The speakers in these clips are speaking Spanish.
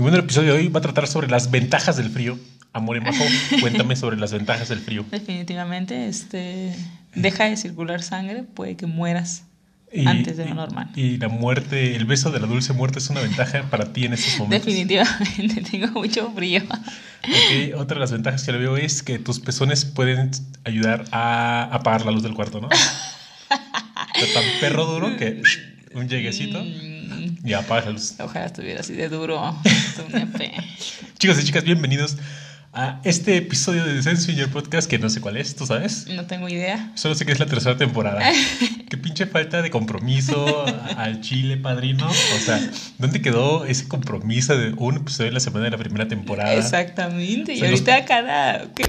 Y bueno, el episodio de hoy va a tratar sobre las ventajas del frío. Amor y Majo, cuéntame sobre las ventajas del frío. Definitivamente, este, deja de circular sangre, puede que mueras Y- antes de lo normal. Y la muerte, el beso de la dulce muerte es una ventaja para ti en estos momentos. Definitivamente, tengo mucho frío. Ok, Otra de las ventajas que le veo es que tus pezones pueden ayudar a apagar la luz del cuarto, ¿no? Está tan perro duro que un lleguecito Mm, y apagas la luz. Ojalá estuviera así de duro. nepe. Chicos y chicas, bienvenidos a este episodio de Descenso Your Podcast que no sé cuál es, ¿tú sabes? No tengo idea. Solo sé que es la tercera temporada. Qué pinche falta de compromiso al chile, padrino. O sea, ¿dónde quedó ese compromiso de un episodio en la semana de la primera temporada? Exactamente. Y Se los- ahorita cada. ¿qué?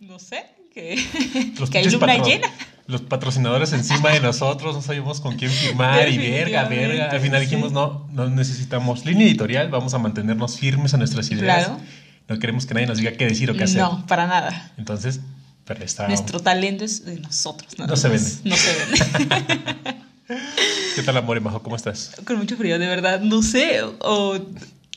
No sé. Que, Los que hay luna llena. Los patrocinadores encima de nosotros, no sabíamos con quién firmar y verga, verga. Al final sí. dijimos, no, no necesitamos línea editorial, vamos a mantenernos firmes a nuestras ideas. Claro. No queremos que nadie nos diga qué decir o qué hacer. No, para nada. Entonces, pero está. Nuestro talento es de nosotros. No se vende. No se vende. ¿Qué tal, amor y majo? ¿Cómo estás? Con mucho frío, de verdad. No sé. O,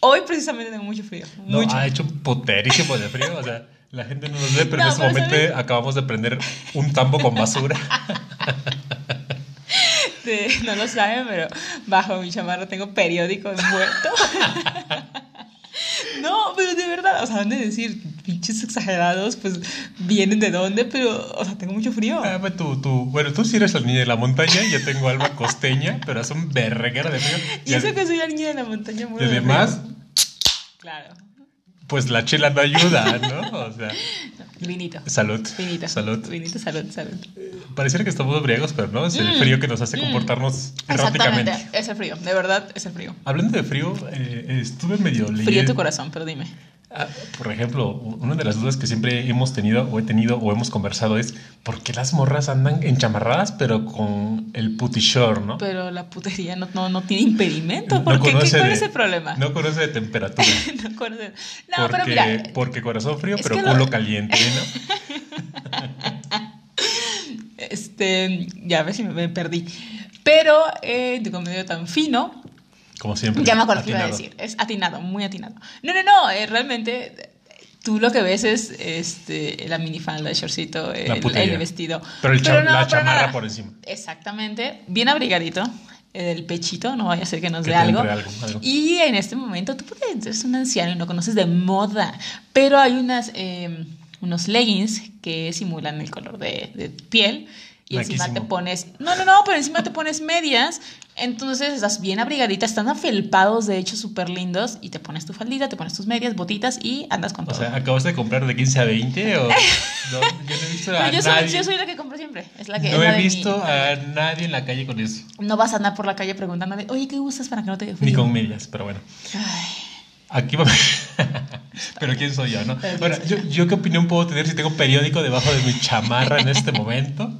hoy precisamente tengo mucho frío. No, mucho. ha hecho un poterísimo de frío. O sea, la gente no nos ve, pero No, en este momento ¿sabes? acabamos de prender un tambo con basura. De- no lo saben, pero bajo mi chamarra tengo periódico envuelto. No, pero de verdad, o sea, han de decir, pinches exagerados, pues vienen de dónde, pero, o sea, tengo mucho frío. Ah, pues tú, tú, bueno, tú sí eres la niña de la montaña, yo tengo alma costeña, pero es un verguero de frío. Y eso que soy la niña de la montaña y muero de además. Claro. Pues la chela no ayuda, ¿no? O sea, Vinito. salud. Vinito. Salud. Vinito, salud, salud. Pareciera que estamos briagos, pero no, es el frío que nos hace comportarnos erráticamente. Mm. Exactamente, es el frío, de verdad es el frío. Hablando de frío, eh, estuve medio leyendo. Frío tu corazón, pero dime. Por ejemplo, una de las dudas que siempre hemos tenido o he tenido o hemos conversado es ¿por qué las morras andan enchamarradas pero con el puty short, no? Pero la putería no, no, no tiene impedimento. No ¿Por qué? ¿Qué- ¿Cuál de- es el problema? No conoce de temperatura. No conoce- No, porque, pero mira, porque corazón frío, pero lo- culo caliente, ¿no? este, ya a ver si me, me perdí. Pero eh, de comedio tan fino, Como siempre. ya me acuerdo qué iba a decir. Es atinado, muy atinado. No, no, no, eh, realmente eh, tú lo que ves es este, la minifalda, el shortcito, el, el vestido. Pero el cha- la para chamarra nada. por encima. Exactamente, bien abrigadito. El pechito, no vaya a ser que nos Que dé algo. algo, algo. Y en este momento tú puedes, eres un anciano y no conoces de moda, pero hay unas, eh, unos leggings que simulan el color de, de piel y encima te pones, no, no, no, pero encima te pones medias, entonces estás bien abrigadita, están afelpados, de hecho, súper lindos, y te pones tu faldita, te pones tus medias, botitas y andas con O todo. sea, ¿acabas de comprar de 15 a 20 o...? No, yo no he visto a Pero yo, soy, nadie... yo soy la que compro siempre, es la que no he mi- visto a nadie en la calle con eso. No vas a andar por la calle preguntando, oye, ¿qué gustas para que no te dé frío? Ni con medias, pero bueno. Ay. Aquí va. Pero quién soy yo, ¿no? Soy yo, yo qué opinión puedo tener si tengo un periódico debajo de mi chamarra en este momento.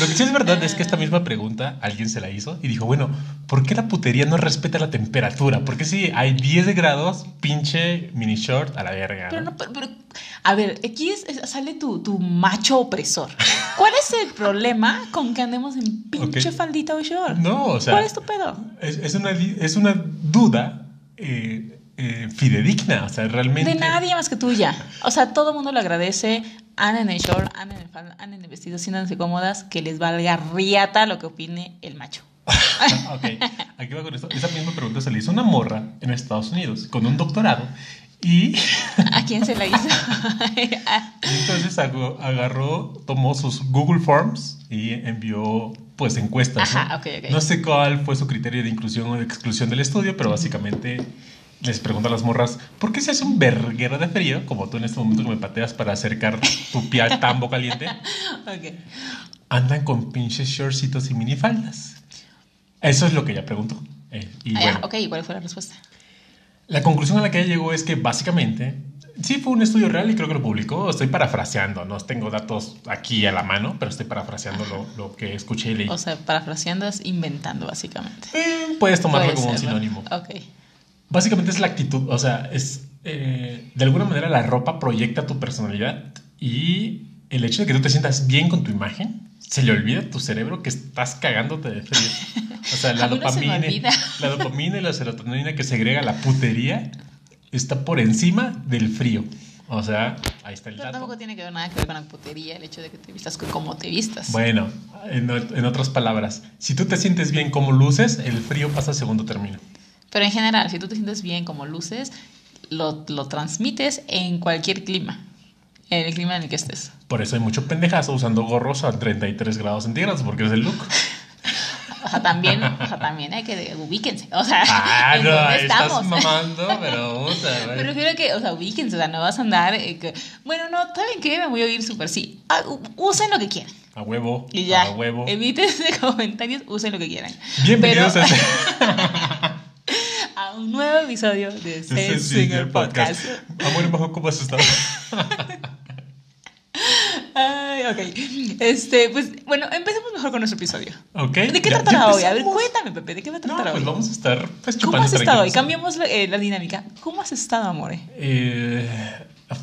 Lo que sí es verdad es que esta misma pregunta alguien se la hizo y dijo, bueno, ¿por qué la putería no respeta la temperatura? Porque si hay 10 grados, pinche mini short a la verga. Pero ¿no? no, pero, pero- a ver, aquí es- es- sale tu, tu macho opresor. ¿Cuál es el problema con que andemos en pinche Ok. faldita o short? No, o sea, ¿Cuál es tu pedo? es, es una, es una duda eh, eh, fidedigna, o sea, realmente... De nadie más que tuya. O sea, todo el mundo le agradece. Anden en short, anden en falda, anden en vestido, siéntanse cómodas, que les valga riata lo que opine el macho. ok, aquí va con esto. Esa misma pregunta se le hizo una morra en Estados Unidos con un doctorado y... ¿A quién se la hizo? Entonces agarró, tomó sus Google Forms y envió pues encuestas. ¿no? Ajá, ok, ok. No sé cuál fue su criterio de inclusión o de exclusión del estudio, pero básicamente les pregunta a las morras, ¿por qué se hace un verguero de frío? Como tú en este momento que me pateas para acercar tu pie al tambo caliente. Ok. Andan con pinches shortcitos y minifaldas. Eso es lo que ella preguntó. Eh, y Ah, bueno, ok, ¿y cuál fue la respuesta? la conclusión a la que ella llegó es que básicamente sí fue un estudio real y creo que lo publicó. Estoy parafraseando, no tengo datos aquí a la mano, pero estoy parafraseando lo, lo que escuché y leí. O sea, parafraseando es inventando, básicamente. Eh, puedes tomarlo Puede como un sinónimo. Ok. Básicamente es la actitud, o sea, es eh, de alguna manera la ropa proyecta tu personalidad y el hecho de que tú te sientas bien con tu imagen, se le olvida a tu cerebro que estás cagándote de frío. O sea, la A mí no se dopamina, la dopamina y la serotonina que segrega la putería está por encima del frío. O sea, ahí está el Pero dato. tampoco tiene que ver nada que ver con la putería, el hecho de que te vistas co- como te vistas. Bueno, en, en otras palabras, si tú te sientes bien como luces, el frío pasa a segundo término. Pero en general, si tú te sientes bien como luces, lo, lo transmites en cualquier clima. En el clima en el que estés. Por eso hay mucho pendejazo usando gorros a 33 grados centígrados, porque es el look. O sea, también, o sea, también hay que ubíquense. O sea, Ah, ¿en no, dónde ahí estás estamos? mamando, pero puta, güey. Me refiero a que, o sea, ubíquense, o sea, no vas a andar. eh, que, bueno, no, ¿saben qué? Me voy a oír súper sí. Ah, usen lo que quieran. A huevo, Y ya. a huevo. Evítense comentarios, usen lo que quieran. Bienvenidos Pero- a este a un nuevo episodio de Singer Singer Podcast. Amor, bajo, ¿cómo has estado? Ay, ok. Este, pues, bueno, empecemos mejor con nuestro episodio. Ok. ¿De qué tratará hoy? A ver, cuéntame, Pepe, ¿de qué va a No, tratar pues hoy? vamos a estar pues, ¿Cómo has estado hoy? Cambiamos la, eh, la dinámica. ¿Cómo has estado, amore? Eh,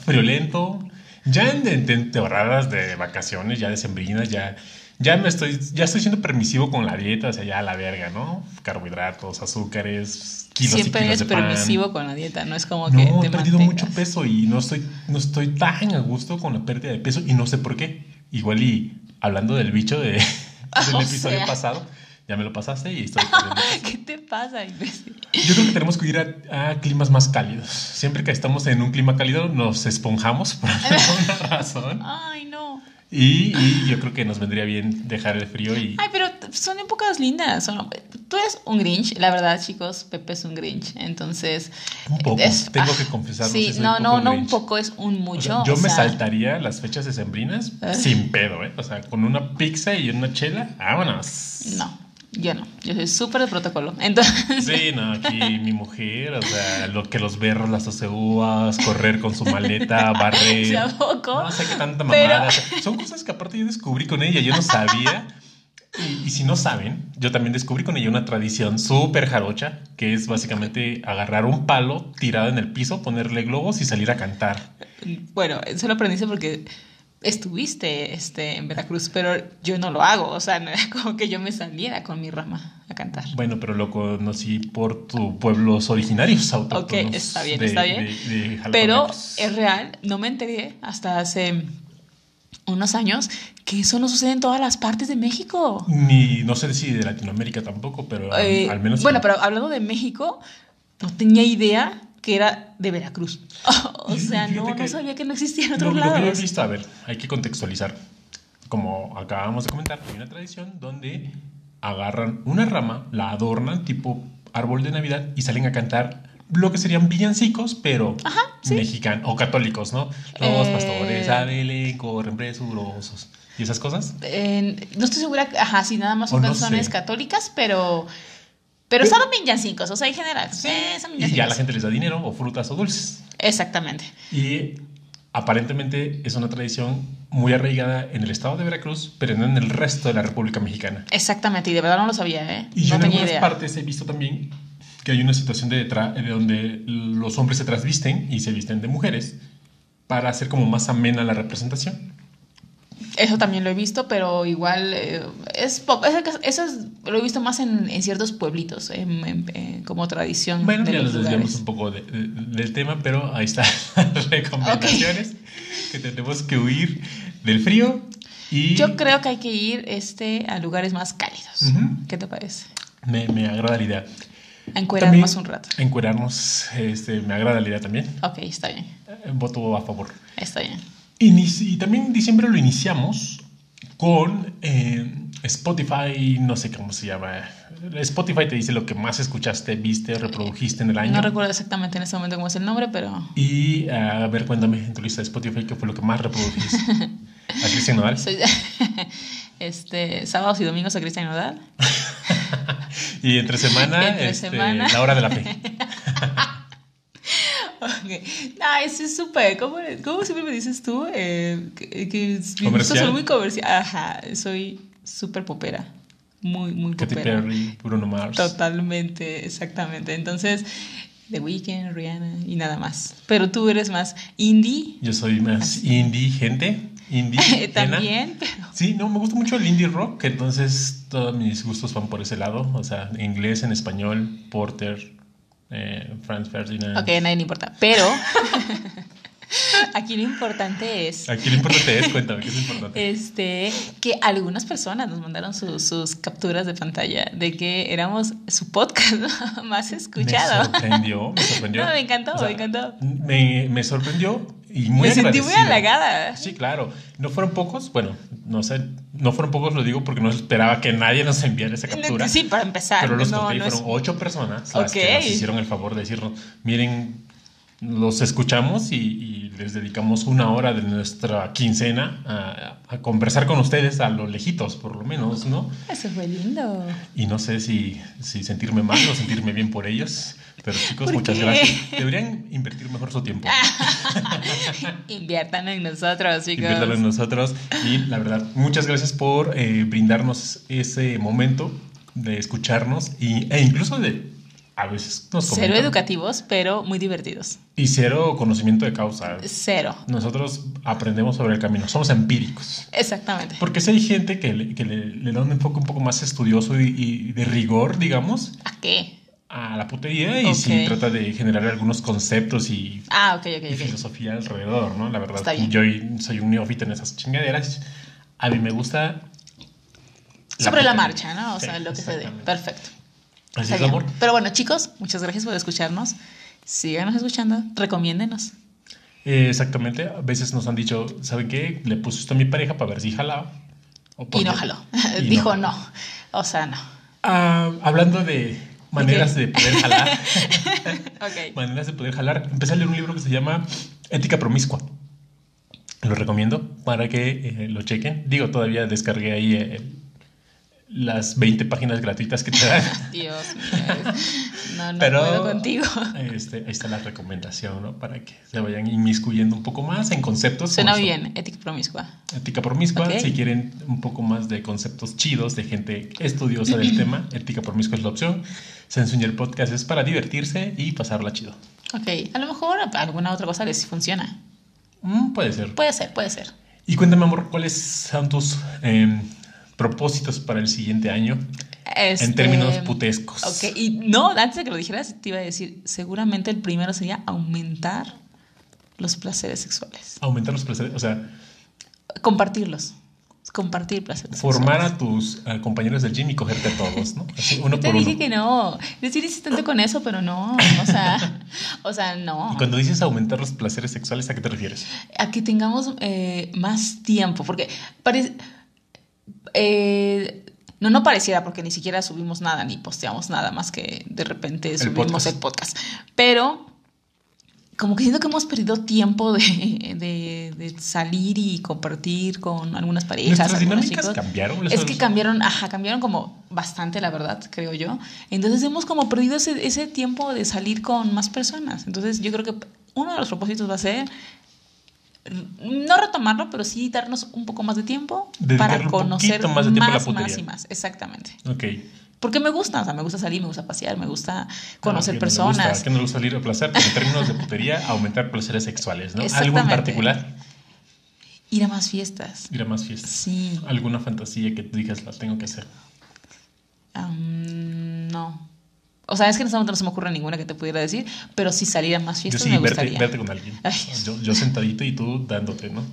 friolento. Ya en, temporadas de vacaciones, ya decembrinas, ya, ya me estoy, ya estoy siendo permisivo con la dieta, o sea, ya la verga, ¿no? Carbohidratos, azúcares, kilos Siempre y kilos eres de pan. permisivo con la dieta, no es como que No, he perdido mantengas. mucho peso y no estoy, no estoy tan a gusto con la pérdida de peso y no sé por qué. Igual y hablando del bicho de, del O episodio sea. pasado, ya me lo pasaste y estoy. ¿Qué te pasa, imbécil? Yo creo que tenemos que ir a, a climas más cálidos. Siempre que estamos en un clima cálido nos esponjamos por alguna razón. Ay, no. Y, y yo creo que nos vendría bien dejar el frío y... Ay, pero son épocas lindas. son- Tú eres un Grinch, la verdad, chicos. Pepe es un Grinch. Entonces. Un poco, es- tengo ah, que confesarlo, Sí, soy no, un no, no, un poco es un O mucho. sea, yo o me sea, saltaría las fechas decembrinas Ah. sin pedo, ¿eh? O sea, con una pizza y una chela, vámonos. No, yo no. Yo soy súper de protocolo. Entonces. Sí, no, aquí mi mujer, o sea, lo que los berros, las oceúas, correr con su maleta, barrer. No sé qué tanta Pero- mamada. o sea, son cosas que aparte yo descubrí con ella, yo no sabía. Y, y si no saben, yo también descubrí con ella una tradición súper jarocha, que es básicamente agarrar un palo tirado en el piso, ponerle globos y salir a cantar. Bueno, eso lo aprendiste porque estuviste este, en Veracruz, pero yo no lo hago. O sea, no era como que yo me saliera con mi rama a cantar. Bueno, pero lo conocí por tus pueblos originarios autóctonos. Ok, está bien, de- está bien. de- de Pero es real, no me enteré hasta hace unos años que eso no sucede en todas las partes de México. Ni, no sé si de Latinoamérica tampoco, pero Eh, al menos... Bueno, pero hablando de México, no tenía idea que era de Veracruz. o sea, no, no sabía que no existía en Lo, otros lo que yo he lados. visto, a ver, hay que contextualizar. Como acabamos de comentar, hay una tradición donde agarran una rama, la adornan tipo árbol de Navidad y salen a cantar lo que serían villancicos, pero sí. mexicanos o católicos, ¿no? Los Eh. pastores a Belén corren presurosos y esas cosas. Eh, no estoy segura, ajá, si nada más son no canciones sé. católicas, pero. Pero son villancicos, o sea, en general. son Y ya la gente les da dinero o frutas o dulces. Exactamente. Y aparentemente es una tradición muy arraigada en el estado de Veracruz, pero no en el resto de la República Mexicana. Exactamente, y de verdad no lo sabía, ¿eh? Y yo no en tenía algunas idea. partes he visto también que hay una situación de, de donde los hombres se trasvisten y se visten de mujeres para hacer como más amena la representación. Eso también lo he visto, pero igual eh, es poco. Eso, eso es- lo he visto más en, en ciertos pueblitos, en- en- como tradición. Bueno, de ya los nos desviamos un poco de- de- del tema, pero ahí están las recomendaciones que tenemos que huir del frío y Yo creo que hay que ir este, a lugares más cálidos. Ujú. ¿Qué te parece? me, me agrada la idea. Encuerarnos un rato. Encuerarnos, este, me agrada la idea también. Ok, está bien. Voto a favor. Está bien. Y también en diciembre lo iniciamos con eh, Spotify, no sé cómo se llama. Spotify te dice lo que más escuchaste, viste, reprodujiste en el año. No recuerdo exactamente en este momento cómo es el nombre, pero Y a ver, cuéntame en tu lista de Spotify qué fue lo que más reprodujiste. a Cristian Nodal. soy este sábados y domingos a Cristian Nodal. y entre semana, Entre este, semana. la hora de la fe. Ok. No, eso es súper. ¿Cómo, ¿Cómo siempre me dices tú? Eh, que, que son muy comercial. Ajá, soy súper popera. Muy, muy Katy popera. Perry, Bruno Mars. Totalmente, exactamente. Entonces, The Weeknd, Rihanna y nada más. Pero tú eres más indie. Yo soy más indie, gente. Indie. También, pero Sí, no, me gusta mucho el indie rock, entonces todos mis gustos van por ese lado, o sea, en inglés, en español, porter, eh, Franz Ferdinand. Ok, nadie le importa. Pero aquí lo importante es. Aquí lo importante es, cuéntame, ¿qué es importante? Este, que algunas personas nos mandaron sus, sus capturas de pantalla de que éramos su podcast más escuchado. Me sorprendió, me sorprendió. No, me encantó, O sea, me encantó. Me, me sorprendió y muy Me sentí muy halagada. Sí, claro. No fueron pocos, bueno, no sé, no fueron pocos, lo digo porque no esperaba que nadie nos enviara esa captura. Sí, para empezar. Pero los no, conté no es- fueron ocho personas las que nos hicieron el favor de decirnos, miren, los escuchamos y, y les dedicamos una hora de nuestra quincena a, a conversar con ustedes a lo lejitos, por lo menos, ¿no? Eso fue lindo. Y no sé si, si sentirme mal o sentirme bien por ellos, pero chicos, ¿Por muchas qué? gracias. Deberían invertir mejor su tiempo. Inviertan en nosotros, chicos. Inviértalo en nosotros. Y la verdad, muchas gracias por eh, brindarnos ese momento de escucharnos y, e incluso de a veces nos Cero comentan. educativos, pero muy divertidos. Y cero conocimiento de causa. Cero. Nosotros aprendemos sobre el camino, somos empíricos. Exactamente. Porque si hay gente que le, que le, le da un enfoque un poco más estudioso y, y de rigor, digamos, ¿A qué? a la putería y Ok. sí trata de generar algunos conceptos y, Ah, ok, ok, y filosofía alrededor, ¿no? La verdad, yo soy un neófito en esas chingaderas. A mí me gusta... Sobre la marcha, ¿no? O Sí, sea, lo que se dé. Perfecto. Así es, amor. Pero bueno, chicos, muchas gracias por escucharnos. Síganos escuchando, recomiéndenos. Eh, exactamente. A veces nos han dicho, ¿saben qué? Le puse esto a mi pareja para ver si jalaba. O Y no jaló. y Dijo jaló. no. O sea, no. Ah, hablando de maneras de poder jalar, Ok. maneras de poder jalar, empecé a leer un libro que se llama Ética Promiscua. Lo recomiendo para que eh, lo chequen. Digo, todavía descargué ahí eh, las 20 páginas gratuitas que te dan. Dios mío. No, no Pero puedo contigo. Este, ahí está la recomendación, ¿no? Para que se vayan inmiscuyendo un poco más en conceptos. Suena bien, ética promiscua. Ética promiscua, Ok. si quieren un poco más de conceptos chidos de gente estudiosa del tema, ética promiscua es la opción. Sensuña el podcast es para divertirse y pasarla chido. Ok, a lo mejor alguna otra cosa les funciona. Mm, puede ser. Puede ser, puede ser. Y cuéntame, amor, ¿cuáles son tus em, propósitos para el siguiente año en Este, términos putescos? Ok, y no, antes de que lo dijeras, te iba a decir, seguramente el primero sería aumentar los placeres sexuales. Aumentar los placeres, o sea, Compartirlos. Compartir placeres formar sexuales. a tus eh, compañeros del gym y cogerte a todos, ¿no? Así, uno Te por dije uno. que no. Yo estoy insistente con eso, pero no. O sea, o sea, no. Y cuando dices aumentar los placeres sexuales, ¿a qué te refieres? a que tengamos eh, más tiempo, porque parece... eh, no, no pareciera porque ni siquiera subimos nada ni posteamos nada más que de repente subimos podcast. el podcast. Pero como que siento que hemos perdido tiempo de, de- de salir y compartir con algunas parejas. Nuestras dinámicas chicos. cambiaron. Es que cambiaron, ajá, cambiaron como bastante, la verdad, creo yo. Entonces hemos como perdido ese, ese tiempo de salir con más personas. Entonces yo creo que uno de los propósitos va a ser no retomarlo, pero sí darnos un poco más de tiempo Dedicarle para conocer más de tiempo a la más, putería. más y más. Exactamente. Ok. Porque me gusta, o sea, me gusta salir, me gusta pasear, me gusta conocer Ah, que no le gusta, personas. que no le gusta salir a placer, pero en términos de putería, aumentar placeres sexuales, ¿no? ¿Algo en particular? Ir a más fiestas. Ir a más fiestas. Sí. ¿Alguna fantasía que tú digas la tengo que hacer? No. O sea, es que en este momento no se me ocurre ninguna que te pudiera decir, pero si salir a más Yo fiestas sí, me verte, gustaría. verte con alguien. Yo, yo sentadito y tú dándote, ¿no?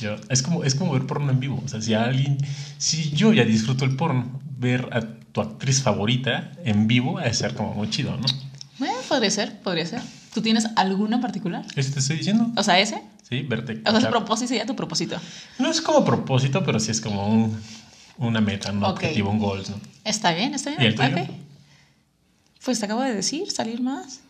Yo- es, como, es como ver porno en vivo. O sea, si alguien. Si yo ya disfruto el porno, ver a tu actriz favorita en vivo ha de ser como muy chido, ¿no? Bueno, podría ser, podría ser. ¿Tú tienes alguna en particular? ¿Eso te estoy diciendo? O sea, ese. Sí, verte. O sea, ese propósito sería tu propósito. No es como propósito, pero sí es como un, una meta, un objetivo, un goal, ¿no? Está bien, está ¿Y bien. el tuyo? Ok. Pues te acabo de decir, salir más.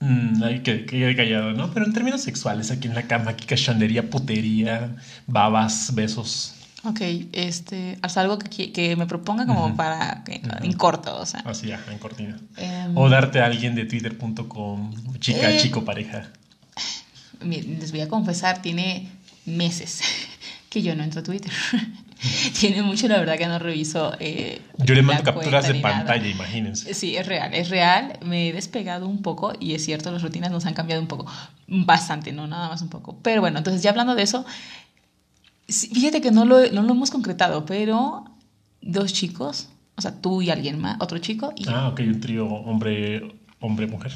Mm, ay, que, que quede callado, ¿no? Pero en términos sexuales, aquí en la cama, aquí cachondería, putería, babas, besos. Ok, este, haz algo que, me proponga como para que, en corto, o sea. Así, ajá, en cortina. Em, O darte a alguien de twitter.com, chica, Eh. chico, pareja. Les voy a confesar, tiene meses que yo no entro a Twitter. tiene mucho, la verdad, que no reviso. eh, Yo le mando capturas de nada. pantalla, imagínense. Sí, es real, es real. Me he despegado un poco y es cierto, las rutinas nos han cambiado un poco. Bastante, no nada más un poco. Pero bueno, entonces ya hablando de eso, fíjate que no lo, no lo hemos concretado, pero dos chicos O sea, tú y alguien más, otro chico y... Ah, ok, un trío hombre, hombre, mujer.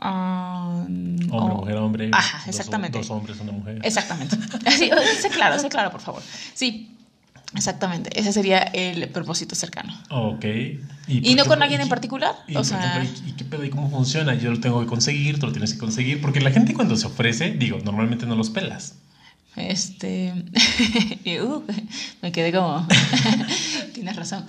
Ah, Hombre, oh, mujer, hombre. Ajá, dos- exactamente. Dos, hombres, una mujer. Exactamente. Sí, sé claro, sé claro, por favor. Sí, exactamente. Ese sería el propósito cercano. Ok. ¿Y no con alguien en particular? Y, O sea- ¿y, qué pedo? ¿Y cómo funciona? Yo lo tengo que conseguir, tú lo tienes que conseguir. Porque la gente cuando se ofrece, digo, normalmente no los pelas. Este. uh, me quedé como. Tienes razón.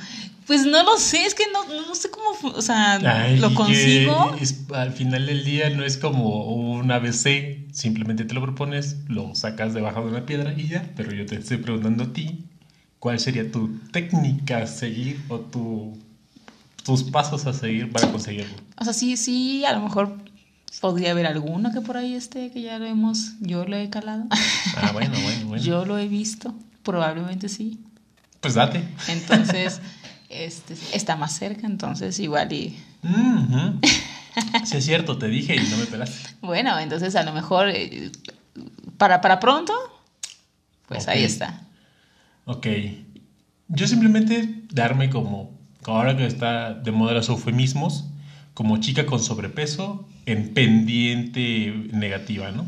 Pues no lo sé, es que no, no sé cómo. O sea, Ay, lo que consigo. es- al final del día no es como un ABC, simplemente te lo propones, lo sacas debajo de una piedra y ya. Pero yo te estoy preguntando a ti, ¿cuál sería tu técnica a seguir o tu, tus pasos a seguir para conseguirlo? O sea, sí, sí, a lo mejor podría haber alguno que por ahí esté, que ya lo hemos. Yo lo he calado. Ah, bueno, bueno, bueno. Yo lo he visto. Probablemente sí. Pues date. Entonces, este, está más cerca, entonces igual y. Ujú. Sí, es cierto, te dije y no me pelaste. Bueno, entonces a lo mejor. eh, para, para pronto, pues ahí está. Ok. Yo simplemente darme como, ahora que está de moda los eufemismos, como chica con sobrepeso en pendiente negativa, ¿no?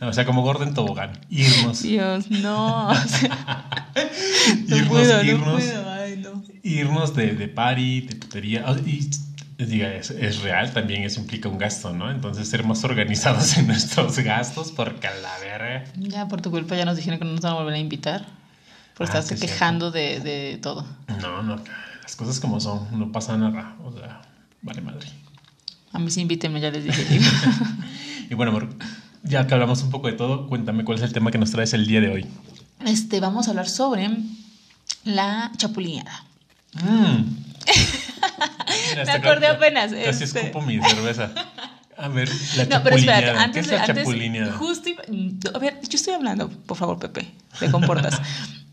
O sea, como gorda en tobogán. Irnos. Dios, no. o sea, no Irnos, puedo, no irnos. puedo, ay, no. Irnos de, de party, de putería. Ah, Y diga, es, es real, también eso implica un gasto, ¿no? Entonces ser más organizados en nuestros gastos, porque a la verga. Ya por tu culpa ya nos dijeron que no nos van a volver a invitar. Por Ah, estarse es quejando de, de todo. No, no, las cosas como son, no pasa nada. O sea, vale madre. A mí sí invítenme, ya les dije. Y bueno, amor, ya que hablamos un poco de todo, cuéntame cuál es el tema que nos traes el día de hoy. Este, vamos a hablar sobre la chapulineada. Mm. Mira, Me acordé apenas, Casi este. escupo mi cerveza. A ver, la No, pero espérate, chapulineada. ¿Qué antes es de. la Antes, iba- a ver, yo estoy hablando, por favor, Pepe, te comportas.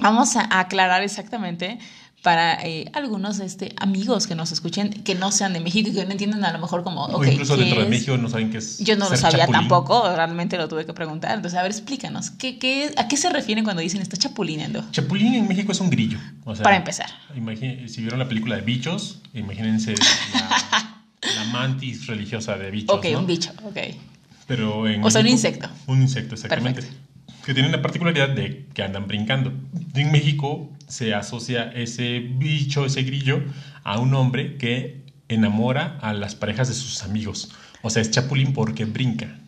Vamos a aclarar exactamente para eh, algunos este, amigos que nos escuchen, que no sean de México y que no entiendan a lo mejor como. o incluso ¿qué dentro de? México no saben qué es. Yo no lo sabía chapulín. tampoco, realmente lo tuve que preguntar. Entonces, a ver, explícanos, ¿qué, qué, ¿a qué se refieren cuando dicen está chapulineando? Chapulín en México es un grillo. o sea, Para empezar. imagine- si vieron la película de bichos, imagínense la, la mantis religiosa de bichos. Ok, ¿no? un bicho, ok. Pero en O sea, un insecto. Un insecto, exactamente. Perfecto. Que tiene la particularidad de que andan brincando. En México se asocia ese bicho, ese grillo, a un hombre que enamora a las parejas de sus amigos. O sea, es chapulín porque brinca.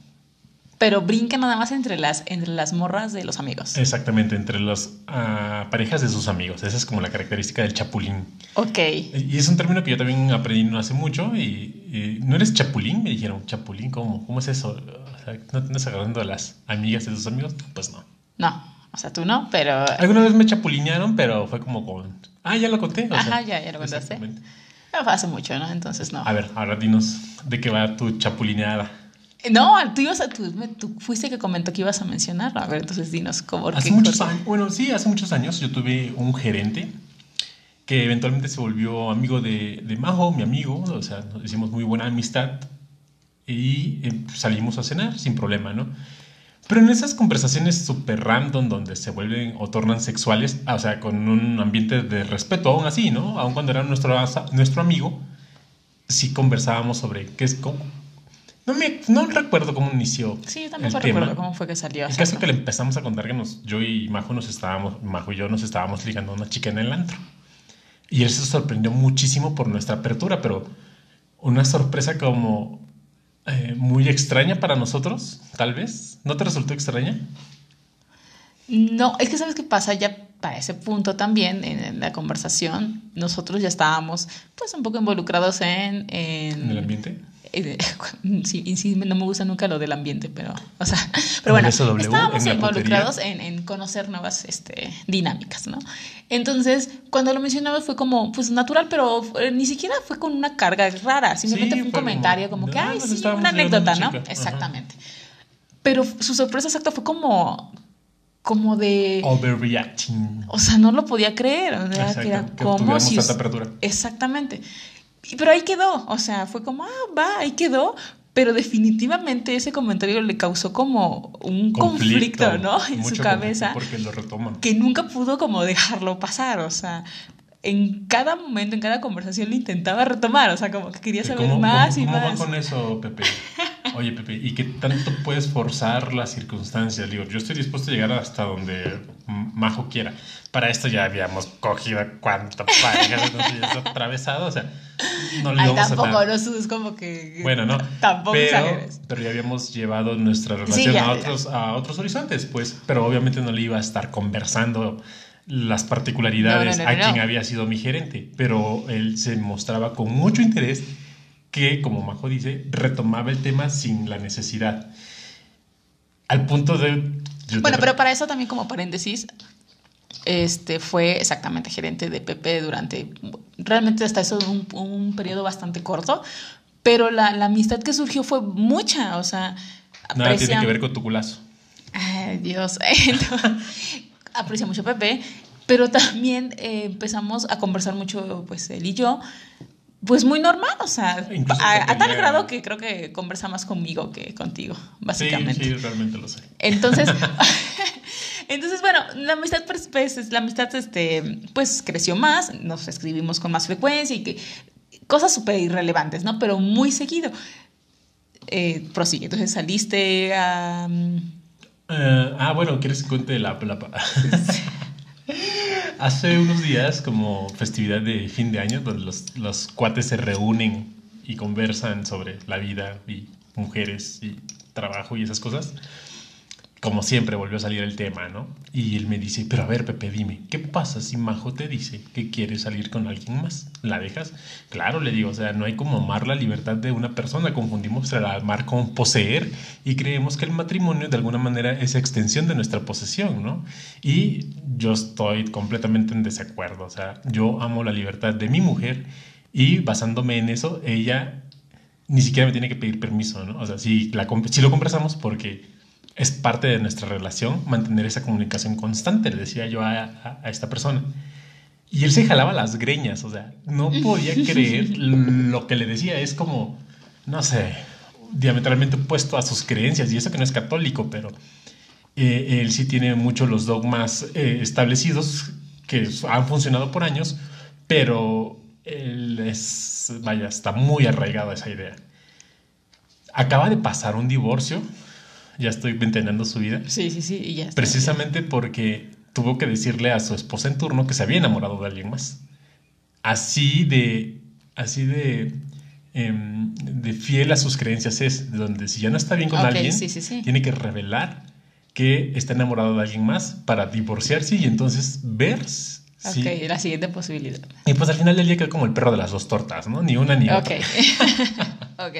Pero brinca nada más entre las, entre las morras de los amigos. Exactamente, entre las ah, parejas de sus amigos. Esa es como la característica del chapulín. Ok. Y es un término que yo también aprendí no hace mucho. Y, y, ¿no eres chapulín? Me dijeron, ¿chapulín? ¿Cómo? ¿Cómo es eso? O sea, ¿No te andas agarrando a las amigas de tus amigos? Pues no. No, o sea, tú no, pero. Alguna vez me chapulinearon, pero fue como con. Ah, ya lo conté. o Ajá, sea, ya, ya lo contaste. hace mucho, ¿no? Entonces no. A ver, ahora dinos de qué va tu chapulineada. No, tú ibas a. Tú, tú fuiste que comentó que ibas a mencionarlo. A ver, entonces dinos cómo. Hace muchos cosa. años, bueno, sí, hace muchos años yo tuve un gerente que eventualmente se volvió amigo de, de Majo, mi amigo, o sea, nos hicimos muy buena amistad y eh, salimos a cenar sin problema, ¿no? Pero en esas conversaciones súper random donde se vuelven o tornan sexuales, o sea, con un ambiente de respeto aún así, ¿no? Aun cuando era nuestro, nuestro amigo, sí conversábamos sobre qué es, cómo... No, me, no recuerdo cómo inició Sí, yo tampoco tema. recuerdo cómo fue que salió. El caso que le empezamos a contar que nos, yo y Majo nos estábamos, Majo y yo nos estábamos ligando a una chica en el antro. Y él se sorprendió muchísimo por nuestra apertura, pero una sorpresa como eh, muy extraña para nosotros, tal vez. ¿No te resultó extraña? No, es que sabes qué pasa, ya para ese punto también en, en la conversación, nosotros ya estábamos pues un poco involucrados en... En, ¿En el ambiente? Eh, sí, y sí, no me gusta nunca lo del ambiente, pero, o sea, pero bueno, SW, estábamos en involucrados en, en conocer nuevas este, dinámicas, ¿no? Entonces, cuando lo mencionabas fue como, pues natural, pero eh, ni siquiera fue con una carga rara, simplemente Sí, fue un como, comentario como, que, "No, ay, sí, una anécdota, ¿no? chica". Ajá. Exactamente. Pero su sorpresa exacta fue como, como de... Overreacting. O sea, no lo podía creer. O sea, Exacto, que era como si. Exactamente. Pero ahí quedó. O sea, fue como, ah, va, ahí quedó. Pero definitivamente ese comentario le causó como un conflicto, ¿no? En su cabeza. conflicto Porque lo retoman. Que nunca pudo como dejarlo pasar. O sea, en cada momento, en cada conversación lo intentaba retomar, o sea, como que quería saber ¿Cómo, más cómo- y cómo más. va con eso, Pepe? Oye, Pepe, ¿y qué tanto puedes forzar las circunstancias? Digo, yo estoy dispuesto a llegar hasta donde Majo quiera. Para esto ya habíamos cogido cuánta pareja nos atravesado, o sea, no le Ay, vamos a tampoco, dar- no es como que... Bueno, no. Tampoco pero, pero ya habíamos llevado nuestra relación ya, a, ya. otros, a otros horizontes, pues. Pero obviamente no le iba a estar conversando las particularidades No, no, no, a quien había sido mi gerente. Pero él se mostraba con mucho interés que, como Majo dice, retomaba el tema sin la necesidad. Al punto de... Bueno, pero para eso también como paréntesis, este fue exactamente gerente de PP durante, realmente hasta eso un, un periodo bastante corto, pero la, la amistad que surgió fue mucha, o sea, Nada tiene que ver con tu culazo. Ay, Dios, aprecia mucho a Pepe, pero también eh, empezamos a conversar mucho, pues él y yo, pues muy normal, o sea, a, a tal tenía- grado que creo que conversa más conmigo que contigo, básicamente. Sí, sí, realmente lo sé. Entonces, entonces bueno, la amistad, pues, pues, la amistad, este, pues creció más, nos escribimos con más frecuencia y que cosas súper irrelevantes, ¿no? Pero muy seguido. Eh, prosigue. Entonces saliste a. Eh, ah, bueno, ¿quieres que cuente la... la- Hace unos días, como festividad de fin de año, donde los, los cuates se reúnen y conversan sobre la vida y mujeres y trabajo y esas cosas, como siempre volvió a salir el tema, ¿no? Y él me dice, pero a ver, Pepe, dime, ¿qué pasa si Majo te dice que quiere salir con alguien más? ¿La dejas? Claro, le digo, o sea, no hay como amar la libertad de una persona, confundimos el amar con poseer y creemos que el matrimonio de alguna manera es extensión de nuestra posesión, ¿no? Y yo estoy completamente en desacuerdo, o sea, yo amo la libertad de mi mujer y basándome en eso, ella ni siquiera me tiene que pedir permiso, ¿no? O sea, si, si lo conversamos porque es parte de nuestra relación mantener esa comunicación constante, le decía yo a, a- a esta persona. Y él se jalaba las greñas, o sea, no podía creer lo que le decía. Es como, no sé, diametralmente opuesto a sus creencias, y eso que no es católico, pero eh, él sí tiene mucho los dogmas eh, establecidos que han funcionado por años, pero él es, vaya, está muy arraigado a esa idea. Acaba de pasar un divorcio, ya estoy ventaneando su vida, Sí, sí, sí, y ya está. precisamente porque tuvo que decirle a su esposa en turno que se había enamorado de alguien más. Así de, así de, em, de fiel a sus creencias es, donde si ya no está bien con alguien, sí, sí, sí. tiene que revelar que está enamorado de alguien más para divorciarse y entonces ver si... Ok, la siguiente posibilidad. Y pues al final del día quedó como el perro de las dos tortas, ¿no? Ni una ni Ok. otra. ok.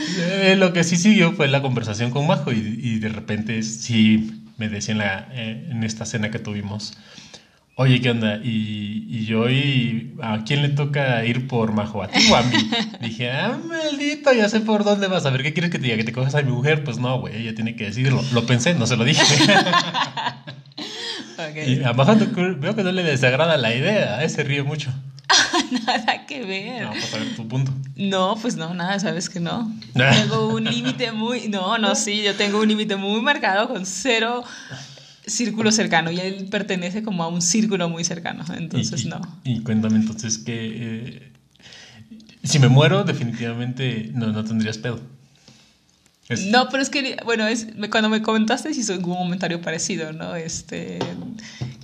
Eh, lo que sí siguió fue la conversación con Majo y, y de repente sí me decía en, la, eh, en esta cena que tuvimos, oye, ¿qué onda? Y, y yo, ¿y a quién le toca ir por Majo? ¿A ti o a mí? Dije, ah, maldito, ya sé por dónde vas. A ver, ¿qué quieres que te diga? ¿Que te coges a mi mujer? Pues no, güey, ella tiene que decidirlo. Lo pensé, no se lo dije. Y a Majo veo que no le desagrada la idea, ¿eh? se ríe mucho. Nada que ver. No, pues a ver tu punto. No, pues no, nada, sabes que no. Tengo un límite muy. No, no, sí, yo tengo un límite muy marcado con cero círculo cercano y él pertenece como a un círculo muy cercano, entonces y, y- no. Y cuéntame entonces que eh, si me muero, definitivamente no, no tendrías pedo. Es- No, pero es que, bueno, es, cuando me comentaste hizo un comentario parecido, ¿no? Este,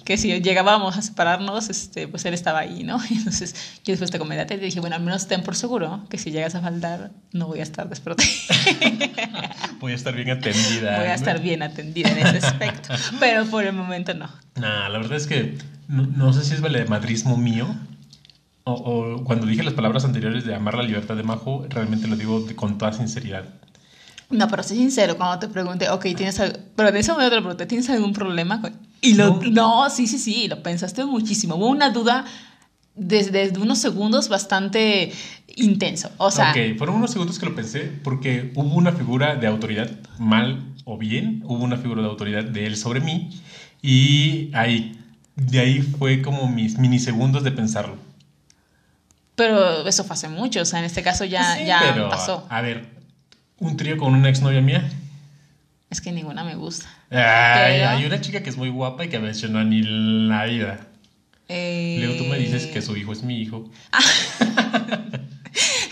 que si llegábamos a separarnos, este, pues él estaba ahí, ¿no? Y entonces yo después te comenté y te dije, bueno, al menos ten por seguro que si llegas a faltar, no voy a estar desprotegida. Voy a estar bien atendida. voy a estar bien atendida en ese aspecto. Pero por el momento no. Nah, la verdad es que no, no sé si es valemadrismo mío. O, o cuando dije las palabras anteriores de amar la libertad de Majo, realmente lo digo con toda sinceridad. No, pero sé sincero, cuando te pregunté, ok, tienes algo, pero en ese momento te pregunté, ¿tienes algún problema? con-?" Y lo, No. no. sí, sí, sí, lo pensaste muchísimo. Hubo una duda desde, unos segundos bastante intenso. O sea, ok, fueron unos segundos que lo pensé porque hubo una figura de autoridad, mal o bien, hubo una figura de autoridad de él sobre mí y ahí, de ahí fue como mis minisegundos de pensarlo. pero eso fue hace mucho, o sea, en este caso ya, Sí, ya pero, pasó. A ver, un trío con una exnovia mía. Es que ninguna me gusta. Ay, Pero- Hay una chica que es muy guapa y que a veces no ni la vida. Eh, Luego tú me dices que su hijo es mi hijo.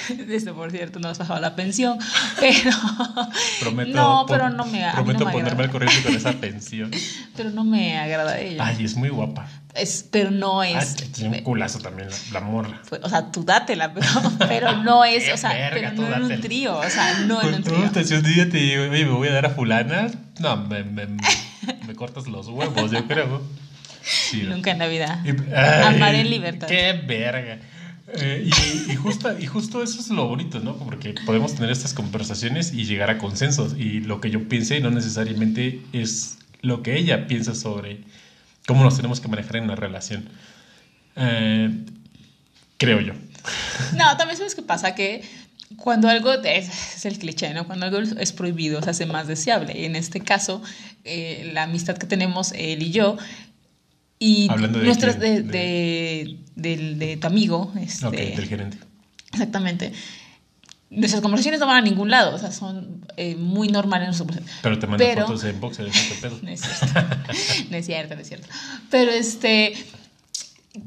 Esto, por cierto, no has bajado la pensión, pero... Prometo, no, pero no me, prometo no me ponerme al corriente con esa pensión. Pero no me agrada ella. Ay, es muy guapa. Es, pero no Ay, es... tiene un culazo también la, la morra. Fue- O sea, tú dátela, pero, pero no es, o sea, verga, pero tú no en un trío, o sea, no en Con un trío. hasta si un día te digo, oye, me voy a dar a fulana, no, me, me, me cortas los huevos, yo creo. Sí, Nunca en la vida. Ay, Amaré en libertad. Qué verga. Eh, y, y justo, y justo eso es lo bonito, ¿no? Porque podemos tener estas conversaciones y llegar a consensos. Y lo que yo piense no necesariamente es lo que ella piensa sobre cómo nos tenemos que manejar en una relación. Eh, creo yo. No, también sabes qué pasa, que cuando algo es, es el cliché, ¿no? Cuando algo es prohibido se hace más deseable. En este caso, eh, la amistad que tenemos él y yo, y Hablando de nuestras quién, de, de, del- de tu amigo, este, Ok, del gerente. exactamente. Nuestras conversaciones no van a ningún lado, o sea, son eh, muy normales. Pero te mando Pero- fotos en boxer. No es cierto. no es cierto, no es cierto. Pero este.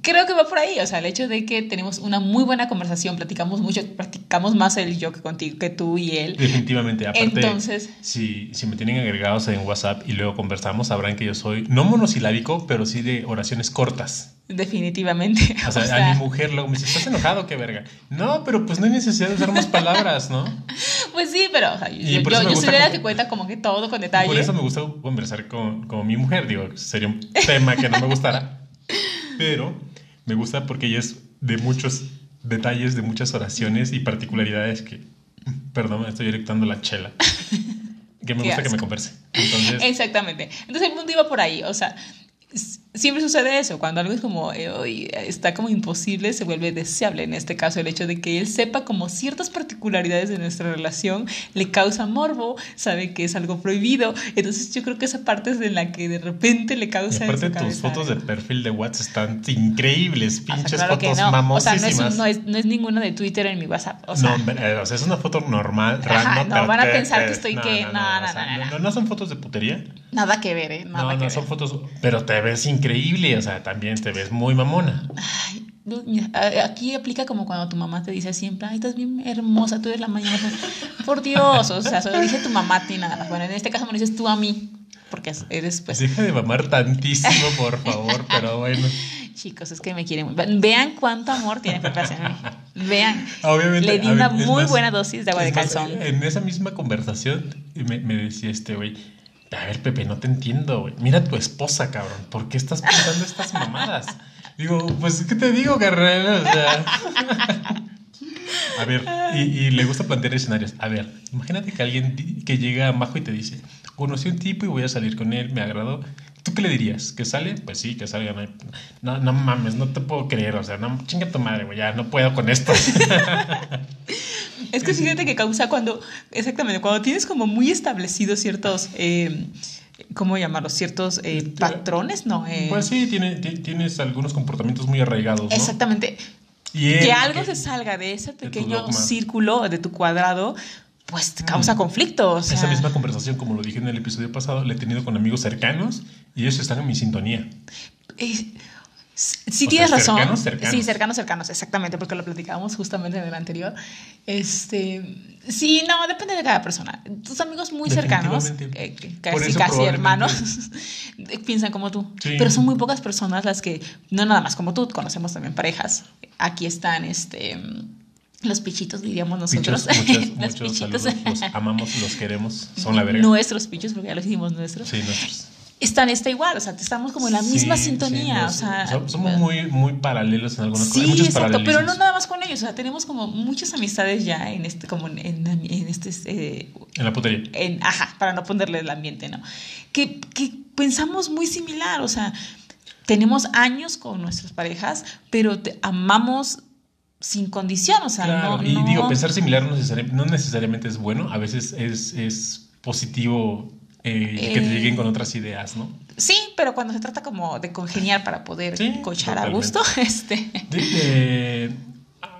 Creo que va por ahí, o sea, el hecho de que tenemos una muy buena conversación, platicamos mucho, platicamos más él y yo que contigo, que tú y él. Definitivamente, aparte, Entonces- si, si me tienen agregados en WhatsApp y luego conversamos, sabrán que yo soy no monosilábico, pero sí de oraciones cortas. Definitivamente. O sea, a mi mujer luego me dice, ¿estás enojado? ¿Qué verga? No, pero pues no hay necesidad de usar más palabras, ¿no? Pues sí, pero o sea, yo, yo, yo soy de la que cuenta como que todo con detalle. Por eso me gusta conversar con, con mi mujer. Digo, sería un tema que no me gustara. Pero me gusta porque ella es de muchos detalles, de muchas oraciones y particularidades que, perdón, me estoy erectando la chela. Que me gusta que me converse. Entonces, Exactamente. Entonces el mundo iba por ahí, o sea, siempre sucede eso, cuando algo es como, eh, está como imposible, se vuelve deseable. En este caso, el hecho de que él sepa como ciertas particularidades de nuestra relación le causa morbo, sabe que es algo prohibido. Entonces yo creo que esa parte es en la que de repente le y causa... en aparte tus cabeza fotos de perfil de WhatsApp están increíbles. O sea, Pinches claro fotos no. O sea, no es, mamosísimas. no, es, no es ninguna de Twitter en mi WhatsApp. O sea, no, eh, o sea, es una foto normal, Ajá, random. no, van a pensar te- que estoy que- no, no, no, no, no son fotos de putería. nada que ver, ¿eh? Nada no, que no, ver. son fotos, pero te ves increíble, o sea, también te ves muy mamona. Ay, aquí aplica como cuando tu mamá te dice siempre, ay, estás bien hermosa, tú eres la mañana. Por Dios, o sea, solo dice tu mamá a ti nada más. Bueno, en este caso me lo dices tú a mí, porque eres, pues, Deja de mamar tantísimo, por favor, pero bueno. chicos, es que me quieren. Vean cuánto amor tiene Pepe hacia mí. Vean. Obviamente, Le di ver, una es muy más- buena dosis de agua de es más, calzón. En esa misma conversación me, me decía este güey, a ver, Pepe, no te entiendo, güey. Mira a tu esposa, cabrón. ¿Por qué estás pensando estas mamadas? Digo, pues, ¿qué te digo, carnal? O sea... A ver, y, le gusta plantear escenarios. A ver, imagínate que alguien que llega a Majo y te dice, conocí a un tipo y voy a salir con él, me agradó. ¿Tú qué le dirías? ¿Que sale? Pues sí, que salga. No, no, mames, no te puedo creer. O sea, no, chinga tu madre, güey, ya no puedo con esto. Es que fíjate que causa cuando, exactamente, cuando tienes como muy establecidos ciertos, eh, ¿cómo llamarlos? Ciertos eh, patrones, ¿no? Eh, Pues sí, tiene, ti- tienes algunos comportamientos muy arraigados, ¿no? Exactamente. Y que algo que- se salga de ese pequeño círculo, de tu cuadrado, pues te causa conflicto. O sea, Esa misma conversación, como lo dije en el episodio pasado, la he tenido con amigos cercanos y ellos están en mi sintonía. eh, sí O tienes sea, razón. cercanos, cercanos. Sí, cercanos, cercanos, exactamente, porque lo platicábamos justamente en el anterior. Este, sí, no, depende de cada persona. Tus amigos muy cercanos, eh, casi, casi hermanos, piensan como tú. Sí. Pero son muy pocas personas las que, no nada más como tú, conocemos también parejas. Aquí están, este... Los pichitos, diríamos nosotros. Muchos, muchos, Los muchos pichitos. saludos. Los amamos, los queremos. Son la verga. Nuestros pichos, porque ya los hicimos nuestros. Sí, nuestros. Están está igual, o sea, estamos como en la misma sintonía, sí, o sea. so- somos muy, muy paralelos en algunas cosas. Sí, exacto, pero no nada más con ellos, o sea, tenemos como muchas amistades ya en este, como en, en- en este, eh, En la putería. en, ajá, para no ponerle el ambiente, ¿no? Que, que pensamos muy similar, o sea, tenemos años con nuestras parejas, pero te amamos sin condición, o sea, Claro, no, y no- digo, pensar similar no, necesari- no necesariamente es bueno, a veces es, es positivo eh, que te Eh. lleguen con otras ideas, ¿no? Sí, pero cuando se trata como de congeniar para poder Sí, cochar a gusto, este... De- de-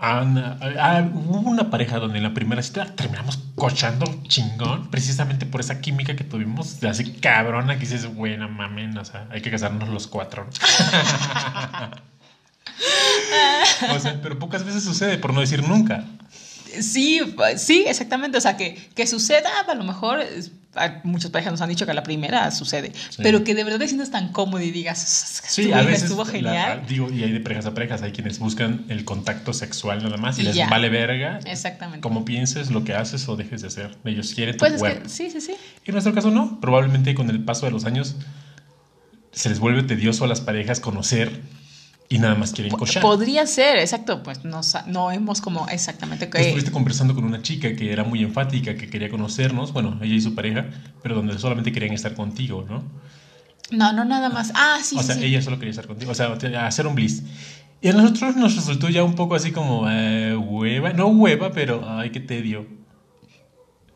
Ana- ah, hubo una pareja donde en la primera cita terminamos cochando chingón, precisamente por esa química que tuvimos, de así cabrona que dices, buena mamen, o sea, hay que casarnos los cuatro. o sea, pero pocas veces sucede, por no decir nunca. Sí, sí, exactamente. O sea, que, que suceda, a lo mejor, muchas parejas nos han dicho que a la primera sucede, pero que de verdad te sientas tan cómodo y digas, sí, a veces estuvo genial. digo, y hay de parejas a parejas, hay quienes buscan el contacto sexual nada más y, les vale verga. Exactamente. Como pienses, lo que haces o dejes de hacer. Ellos quieren tu pues cuerpo. sí, sí, sí. En nuestro caso no. Probablemente con el paso de los años se les vuelve tedioso a las parejas conocer y nada más quieren cochar. Podría ser, exacto, pues no, no hemos como exactamente... Que... Estuviste conversando con una chica que era muy enfática, que quería conocernos, bueno, ella y su pareja, pero donde solamente querían estar contigo, ¿no? No, no nada más. Ah, sí, O sea, ella solo quería estar contigo, o sea, hacer un bliss. Y a nosotros nos resultó ya un poco así como eh, hueva, no hueva, pero ay, qué tedio.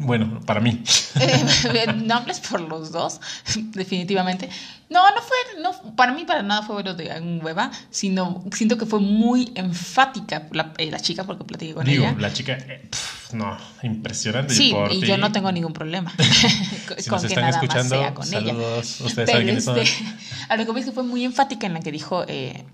Bueno, para mí. Eh, no hables por los dos, definitivamente. No, no fue, no, para mí para nada fue de un hueva, sino siento que fue muy enfática la, eh, la chica porque platiqué con Digo, ella. la chica, eh, no, impresionante. Sí, y yo no tengo ningún problema si con que están nada escuchando, más sea con saludos. ella. Ustedes saben quiénes este, son. A lo que ves que fue muy enfática en la que dijo, eh,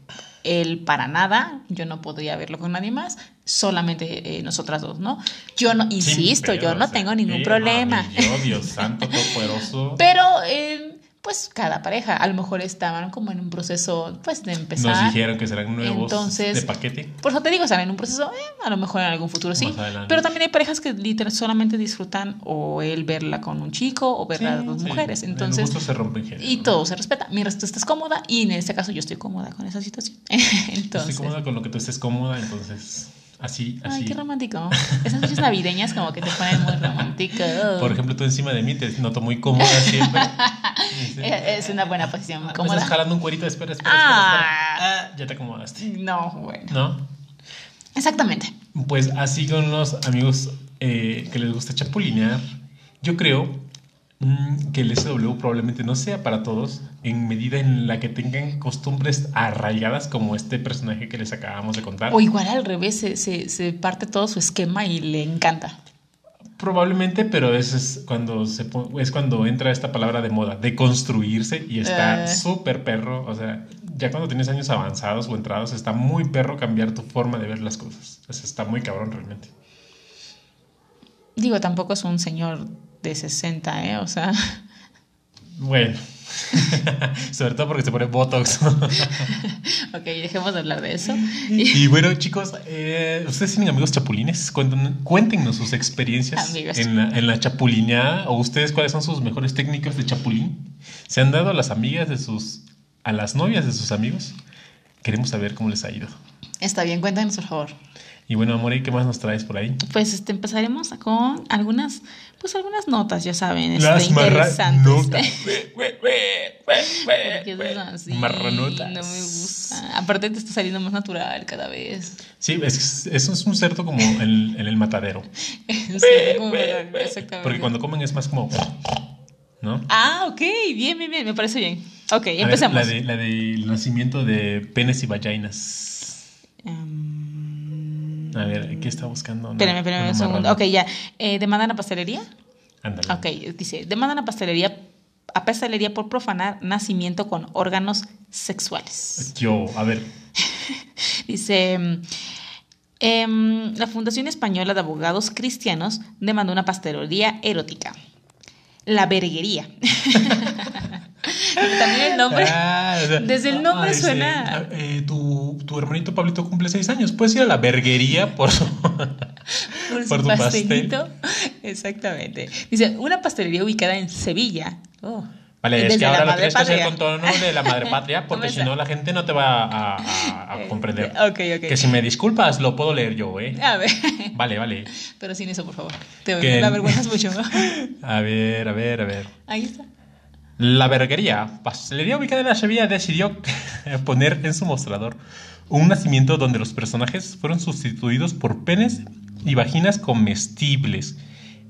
él para nada, yo no podría verlo con nadie más, solamente eh, nosotras dos, ¿no? Yo no, insisto, yo no tengo ningún problema. Dios santo, poderoso. Pero, eh, pues cada pareja, a lo mejor estaban como en un proceso, pues de empezar. Nos dijeron que serán nuevos de paquete. Por eso te digo, están en un proceso, eh, a lo mejor en algún futuro sí. Pero también hay parejas que literal solamente disfrutan o él verla con un chico o verla con dos mujeres. Entonces, se Y todo se respeta. Mientras tú estés cómoda y en este caso yo estoy cómoda con esa situación. entonces, estoy cómoda con lo que tú estés cómoda, entonces Así, así. Ay, qué romántico. Esas noches navideñas como que te ponen muy romántico. Por ejemplo, tú encima de mí te noto muy cómoda siempre. Es una buena posición, ah, cómoda. Estás jalando un cuerito, espera, espera, ah. Ah, ya te acomodaste. No, bueno. ¿No? Exactamente. Pues así con los amigos eh, que les gusta chapulinear, yo creo que el SW probablemente no sea para todos en medida en la que tengan costumbres arraigadas como este personaje que les acabamos de contar. O igual al revés, se, se, parte todo su esquema y le encanta. Probablemente, pero eso es cuando, se, es cuando entra esta palabra de moda, de construirse y está eh. súper perro. O sea, ya cuando tienes años avanzados o entrados, está muy perro cambiar tu forma de ver las cosas. O sea, está muy cabrón realmente. Digo, tampoco es un señor de 60, ¿eh? O sea. Bueno. Sobre todo porque se pone Botox. ok, dejemos de hablar de eso. y, bueno, chicos, eh, ¿ustedes tienen amigos chapulines? Cuéntenos, sus experiencias en la, en la, chapulineada. ¿O ustedes cuáles son sus mejores técnicas de chapulín? ¿Se han dado a las amigas de sus. a las novias de sus amigos? Queremos saber cómo les ha ido. Está bien, cuéntanos, por favor. Y bueno, Amore, ¿qué más nos traes por ahí? Pues este, empezaremos con algunas, pues algunas notas, ya saben, este, Las interesantes. Notas. Marranotas. No me gusta. Aparte te está saliendo más natural cada vez. Sí, es, eso es un cerdo como en, el matadero. exactamente. Porque cuando comen es más como... ¿No? Ah, ok, bien, bien, bien, me parece bien. Ok, empezamos. la, de, la del nacimiento de penes y vaginas. Um, a ver, ¿qué está buscando? espérame, espérame un segundo. Ok, ya. Eh, ¿Demandan a pastelería? Ándale. Ok, dice, demandan a pastelería a pastelería por profanar nacimiento con órganos sexuales. Yo, a ver. dice, em, la Fundación Española de Abogados Cristianos demandó una pastelería erótica. La verguería. También el nombre. Ah, desde el nombre suena. Eh, tu, tu, hermanito Pablito cumple seis años. Puedes ir a la verguería por su, por, tu pastelito. Exactamente. Dice: una pastelería ubicada en Sevilla. Oh. Vale, es que ahora lo tienes que hacer con tono de la madre patria, porque si no la gente no te va a, a, comprender. Ok, ok. Que si me disculpas, lo puedo leer yo, ¿eh? A ver. Vale, vale. Pero sin eso, por favor. Te que... la vergüenzas mucho. a ver, a ver, a ver. Ahí está. La verguería, pastelería ubicada en la Sevilla, decidió poner en su mostrador un nacimiento donde los personajes fueron sustituidos por penes y vaginas comestibles,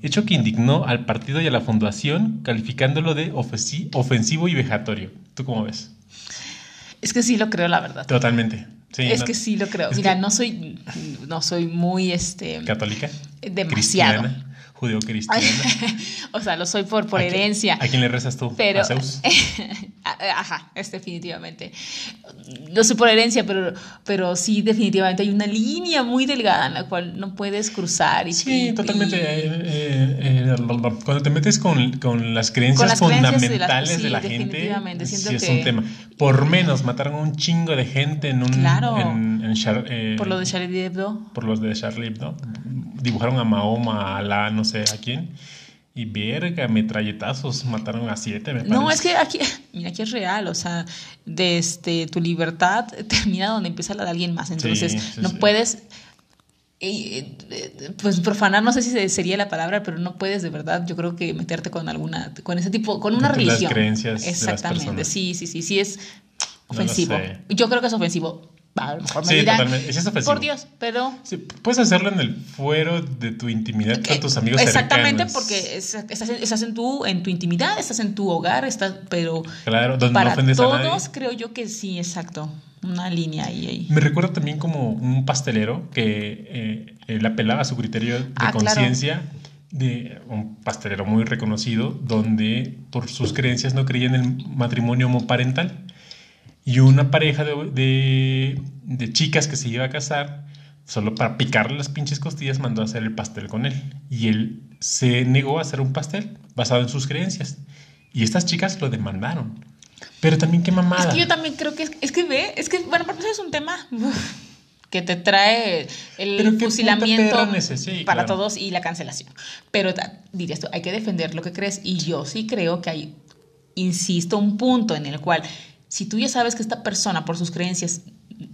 hecho que indignó al partido y a la fundación, calificándolo de ofensivo y vejatorio. ¿Tú cómo ves? Es que sí lo creo, la verdad. Totalmente. es que sí lo creo. Mira, no soy, no soy muy este. Católica. Demasiado judeo-cristiana. o sea, lo soy por, por herencia. ¿A quién le rezas tú? Pero, ¿A Zeus? ajá, es definitivamente. No sé por herencia, pero, pero sí, definitivamente hay una línea muy delgada en la cual no puedes cruzar. Y, Sí, y- totalmente. y- eh, eh, eh, cuando te metes con, con las creencias las de fundamentales de la, sí, gente, definitivamente, sí siento es que- un tema. Por menos mataron a un chingo de gente en un. Claro. En, en Char- eh, por lo de Charlie Hebdo. por los de Charlie Hebdo. Dibujaron a Mahoma, a Alá, no sé a quién. Y verga, metralletazos, mataron a siete, me No, parece. es que aquí, mira, aquí es real, o sea, de este, tu libertad termina donde empieza la de alguien más, entonces Sí, sí, no sí. puedes, eh, eh, pues profanar, no sé si se- sería la palabra, pero no puedes de verdad, yo creo que meterte con alguna, con ese tipo, con una Con las religión. creencias de las Exactamente, sí, sí, sí, sí es ofensivo. Yo creo que es ofensivo. A lo mejor me Sí, dirán, totalmente. Es ofensivo. Por Dios, pero Sí, puedes hacerlo en el fuero de tu intimidad con Eh, tus amigos Exactamente, cercanos. porque es- estás, en, estás en tu, en tu intimidad, estás en tu hogar, estás, pero Claro, donde no para a todos nadie. creo yo que sí, exacto. Una línea ahí. ahí. Me recuerda también como un pastelero que eh, él apelaba a su criterio de Ah, claro. conciencia de un pastelero muy reconocido donde por sus creencias no creía en el matrimonio homoparental y una pareja de, de- de chicas que se iba a casar solo para picarle las pinches costillas mandó a hacer el pastel con él y él se negó a hacer un pastel basado en sus creencias y estas chicas lo demandaron pero también qué mamada Es que yo también creo que es, es que ve, es que, bueno, pero eso es un tema uf, que te trae el fusilamiento sí, para claro. todos y la cancelación. Pero dirías tú, hay que defender lo que crees. Y yo sí creo que hay, insisto, un punto en el cual, si tú ya sabes que esta persona, por sus creencias,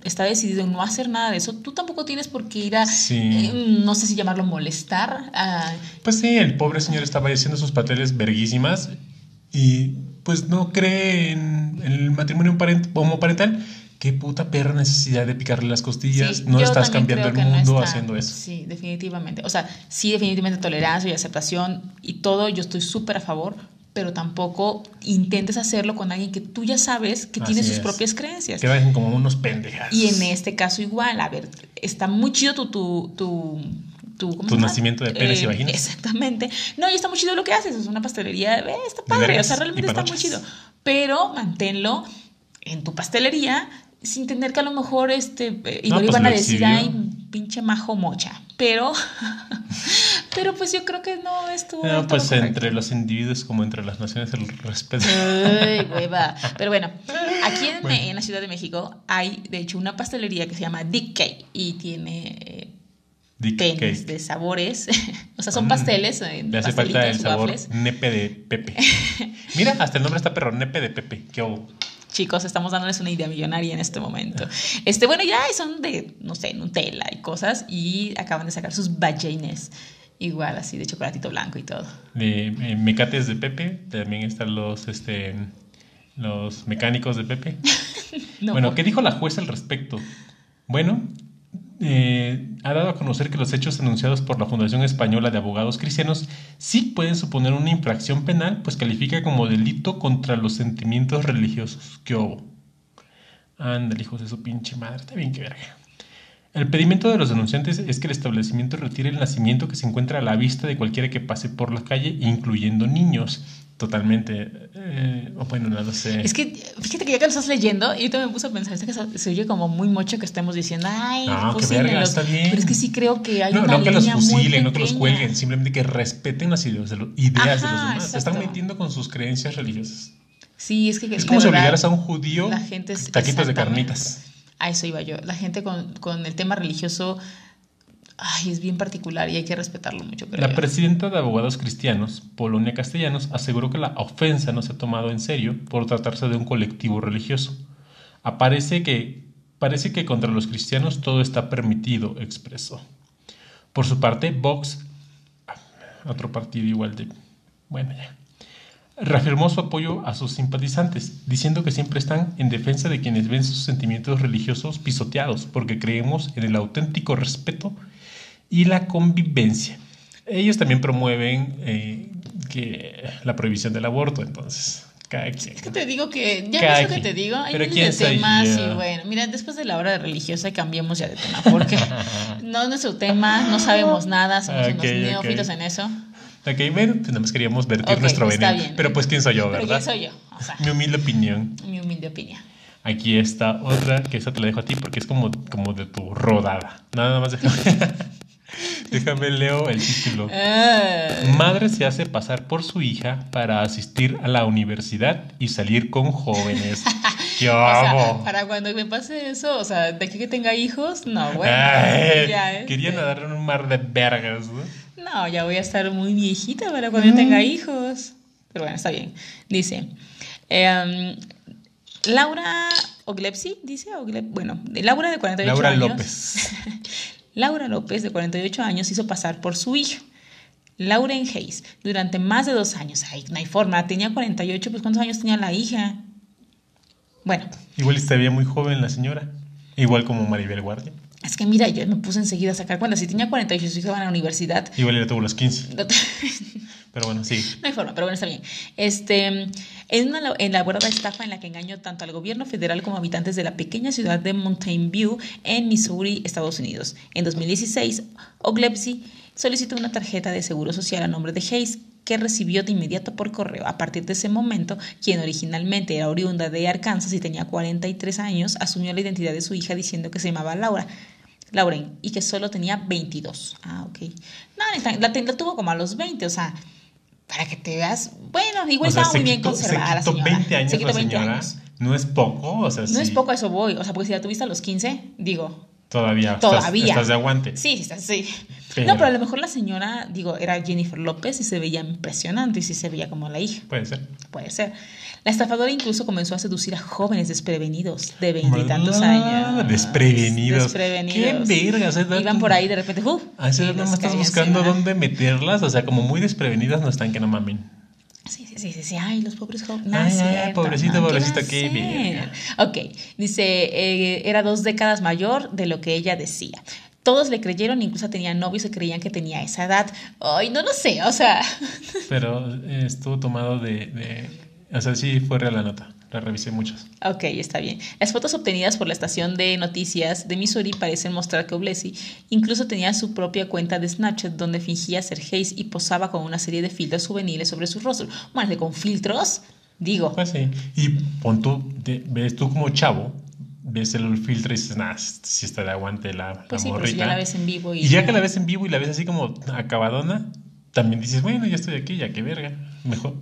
está decidido en no hacer nada de eso, tú tampoco tienes por qué ir a, Sí. eh, no sé si llamarlo molestar, a Pues sí, el pobre señor estaba haciendo sus papeles verguísimas y pues no cree en el matrimonio parent- homoparental. Qué puta perra necesidad de picarle las costillas. Sí, no estás cambiando el no mundo está- haciendo eso. Sí, definitivamente. O sea, sí, definitivamente tolerancia y aceptación y todo, yo estoy súper a favor, pero tampoco intentes hacerlo con alguien que tú ya sabes que tiene sus es. propias creencias. Que vayan como unos pendejas. Y en este caso igual, a ver, está muy chido tu... tu, tu tu, nacimiento de penes y vaginas. Exactamente. No, y está muy chido lo que haces. Es una pastelería. eh, está padre. O sea, realmente está muy chido. Pero manténlo en tu pastelería sin tener que a lo mejor este eh, igual pues iban a decir, exhibió. ay, pinche majo mocha. Pero, pero pues yo creo que no estuvo. No, del pues correcto. entre los individuos como entre las naciones el respeto. Ay, hueva. Pero bueno, aquí en, Bueno. en la Ciudad de México hay, de hecho, una pastelería que se llama Dick Cake y tiene eh, Dick cake. de sabores. o sea, son Mm. pasteles. Le hace falta el sabor waffles. nepe de Pepe. Mira, hasta el nombre está perro, nepe de Pepe. Qué hubo. Chicos, estamos dándoles una idea millonaria en este momento. Este, bueno, ya son de, no sé, Nutella y cosas. Y acaban de sacar sus ballines. Igual, así, de chocolatito blanco y todo. De eh, mecates de Pepe. También están los, este, los mecánicos de Pepe. No, Bueno, ¿qué dijo la jueza al respecto? Bueno, eh, ha dado a conocer que los hechos denunciados por la Fundación Española de Abogados Cristianos sí pueden suponer una infracción penal, pues califica como delito contra los sentimientos religiosos. ¿Qué hubo? Ándale, hijos de su pinche madre, está bien que verga. El pedimento de los denunciantes es que el establecimiento retire el nacimiento que se encuentra a la vista de cualquiera que pase por la calle, incluyendo niños. Totalmente. eh, bueno, no lo sé. Es que fíjate que ya que lo estás leyendo, yo también me puse a pensar, es que se oye como muy mucho que estemos diciendo, ay, No, qué fusílenlos". verga, está bien. Pero es que sí creo que hay no, una no que los fusilen, no que los cuelguen, simplemente que respeten las ideas de, los- ideas de los demás. Se están metiendo con sus creencias religiosas. Sí, es que Es como si obligaras a un judío la gente es- taquitos de carnitas. A eso iba yo. La gente con, con el tema religioso, ay, es bien particular y hay que respetarlo mucho, creo. La presidenta de Abogados Cristianos, Polonia Castellanos, aseguró que la ofensa no se ha tomado en serio por tratarse de un colectivo religioso. Aparece que, parece que contra los cristianos todo está permitido, expresó. Por su parte, Vox, otro partido igual de... Bueno, ya. Reafirmó su apoyo a sus simpatizantes, diciendo que siempre están en defensa de quienes ven sus sentimientos religiosos pisoteados, porque creemos en el auténtico respeto y la convivencia. Ellos también promueven eh, que la prohibición del aborto, entonces, cada quien. Es que te digo que, ya Cada ves lo que te digo, hay Pero miles ¿quién de temas y bueno, mira, después de la hora de religiosa cambiemos ya de tema, porque no es nuestro tema, no sabemos nada, somos Ok, unos neófitos en eso. Bueno, pues nada más queríamos vertir Ok, nuestro veneno. Pero pues, ¿quién soy yo, verdad? ¿quién soy yo? O sea, Mi humilde opinión. mi humilde opinión. Aquí está otra, que esa te la dejo a ti porque es como, como de tu rodada. Nada más déjame. déjame leo el título. Ah. Madre se hace pasar por su hija para asistir a la universidad y salir con jóvenes. ¡Qué O sea, para cuando me pase eso, o sea, de aquí que tenga hijos, no, bueno. Ay, ya, este, quería nadar en un mar de vergas, ¿no? No, ya voy a estar muy viejita para cuando yo tenga hijos. Pero bueno, está bien. Dice, em, Laura Oglepsi, dice, Oglep- bueno, de Laura de 48 Laura años. López. Laura López, de 48 años, hizo pasar por su hija. Lauren Hayes, durante más de dos años. Ay, no hay forma, tenía 48, pues ¿cuántos años tenía la hija? Bueno, Igual veía muy joven la señora. Igual como Maribel Guardia. Es que mira, yo me puse enseguida a sacar cuenta. Si tenía 48 y su hija iba a la universidad, Igual ella tuvo los 15. no, Pero bueno, sí. no hay forma, pero bueno, está bien. Este, en una la- elaborada estafa en la que engañó tanto al gobierno federal como habitantes de la pequeña ciudad de Mountain View en Missouri, Estados Unidos. En 2016, Oglepsy solicitó una tarjeta de seguro social a nombre de Hayes que recibió de inmediato por correo. A partir de ese momento, quien originalmente era oriunda de Arkansas y tenía 43 años, asumió la identidad de su hija diciendo que se llamaba Laura. Lauren, y que solo tenía 22. Ah, ok. No, la, la tuvo como a los 20, o sea, para que te veas. Bueno, igual O sea, estaba muy bien conservada la señora. 20 años se quitó la 20 señora. años. No es poco, o sea, No sí. es poco a eso voy, o sea, porque si la tuviste a los 15, digo, Todavía. estás- Todavía. Estás, de aguante. sí, sí, está- sí. Pero- No, pero a lo mejor la señora, digo, era Jennifer López y se veía impresionante y sí se veía como la hija. Puede ser. Puede ser. La estafadora incluso comenzó a seducir a jóvenes desprevenidos de veintitantos años. Desprevenidos. Desprevenidos. Qué vergas. Iban por ahí de repente, ¡uh! A esa y edad les nomás estás buscando encima. dónde meterlas, o sea, como muy desprevenidas no están que no mamen. Sí, sí, sí, sí, sí. Ay, los pobres jóvenes. Ay, pobrecito, ¿no? ¿Qué pobrecito, qué bien. Ok, dice, eh, era dos décadas mayor de lo que ella decía. Todos le creyeron, incluso tenía novios y creían que tenía esa edad. Ay, no lo sé, o sea, Pero eh, estuvo tomado de, de- O sea, sí fue real la nota. La revisé muchas. ok, está bien. Las fotos obtenidas por la estación de noticias de Missouri parecen mostrar que Oblesi incluso tenía su propia cuenta de Snapchat donde fingía ser Hayes y posaba con una serie de filtros juveniles sobre su rostro. Bueno, con filtros, digo, Pues sí. Y pon tú, de- ves tú como chavo, ves el filtro y dices, nah, si está de aguante la, la pues sí, pero morrita. ya la ves en vivo y, Y ya que la ves en vivo y la ves así como acabadona, también dices, bueno, ya estoy aquí, ya que verga. Mejor,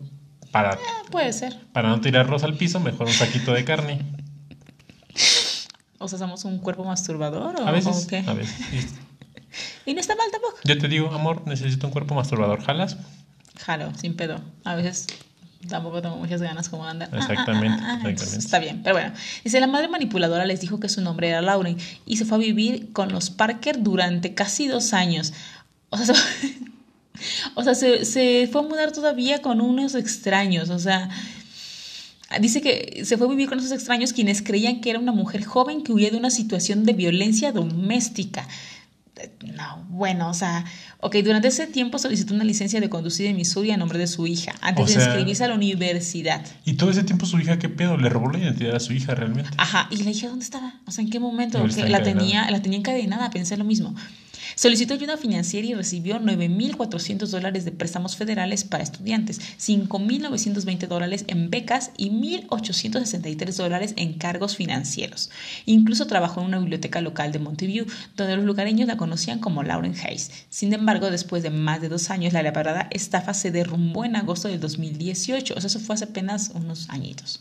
para, Ah, puede ser. para no tirar rosa al piso, mejor un saquito de carne. O sea, somos un cuerpo masturbador o A veces, o qué? a veces. Y Y no está mal tampoco. Yo te digo, amor, necesito un cuerpo masturbador. ¿Jalas? Jalo, sin pedo. A veces tampoco tengo muchas ganas como de andar. ah, Exactamente, entonces exactamente. Está bien, pero bueno. Dice, la madre manipuladora les dijo que su nombre era Lauren y se fue a vivir con los Parker durante casi dos años. O sea, se, o sea, se, se fue a mudar todavía con unos extraños. O sea, dice que se fue a vivir con esos extraños quienes creían que era una mujer joven que huía de una situación de violencia doméstica. No, bueno, o sea, ok, durante ese tiempo solicitó una licencia de conducir en Missouri a nombre de su hija, antes O de inscribirse a la universidad. Y todo ese tiempo su hija, ¿qué pedo? Le robó la identidad a su hija realmente. Ajá, y la hija, ¿dónde estaba? O sea, ¿en qué momento? Debe Que la encadenada. tenía, la tenía encadenada, pensé lo mismo. Solicitó ayuda financiera y recibió 9.400 dólares de préstamos federales para estudiantes, 5.920 dólares en becas y 1.863 dólares en cargos financieros. Incluso trabajó en una biblioteca local de Montevideo, donde los lugareños la conocían como Lauren Hayes. Sin embargo, después de más de dos años, la elaborada estafa se derrumbó en agosto del 2018. O sea, eso fue hace apenas unos añitos.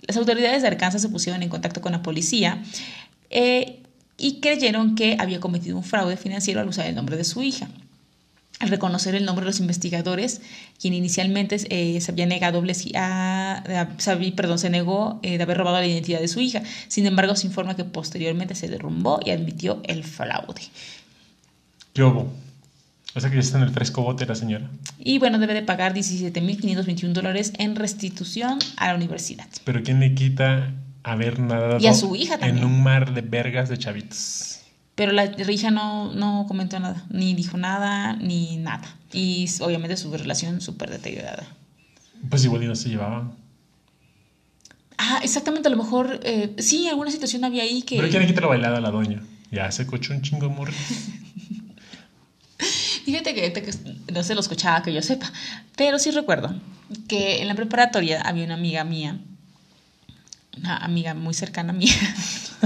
Las autoridades de Arkansas se pusieron en contacto con la policía eh, y creyeron que había cometido un fraude financiero al usar el nombre de su hija. Al reconocer el nombre de los investigadores, quien inicialmente eh, se había negado a, a- perdón, se negó eh, de haber robado la identidad de su hija. Sin embargo, se informa que posteriormente se derrumbó y admitió el fraude. ¿Qué hubo? O sea que ya está en el fresco bote la señora. Y bueno, debe de pagar 17.521 dólares en restitución a la universidad. Pero ¿quién le quita haber nadado Y a su hija también. en un mar de vergas de chavitos? Pero la hija no, no comentó nada, ni dijo nada, ni nada. Y obviamente su relación súper deteriorada. Pues igual y no se llevaban. Ah, exactamente, a lo mejor, eh, sí, alguna situación había ahí que... Pero ¿quién le quita la bailada a la doña? Ya se cochó un chingo morros. Fíjate que, que no se lo escuchaba que yo sepa, pero sí recuerdo que en la preparatoria había una amiga mía, una amiga muy cercana a mí,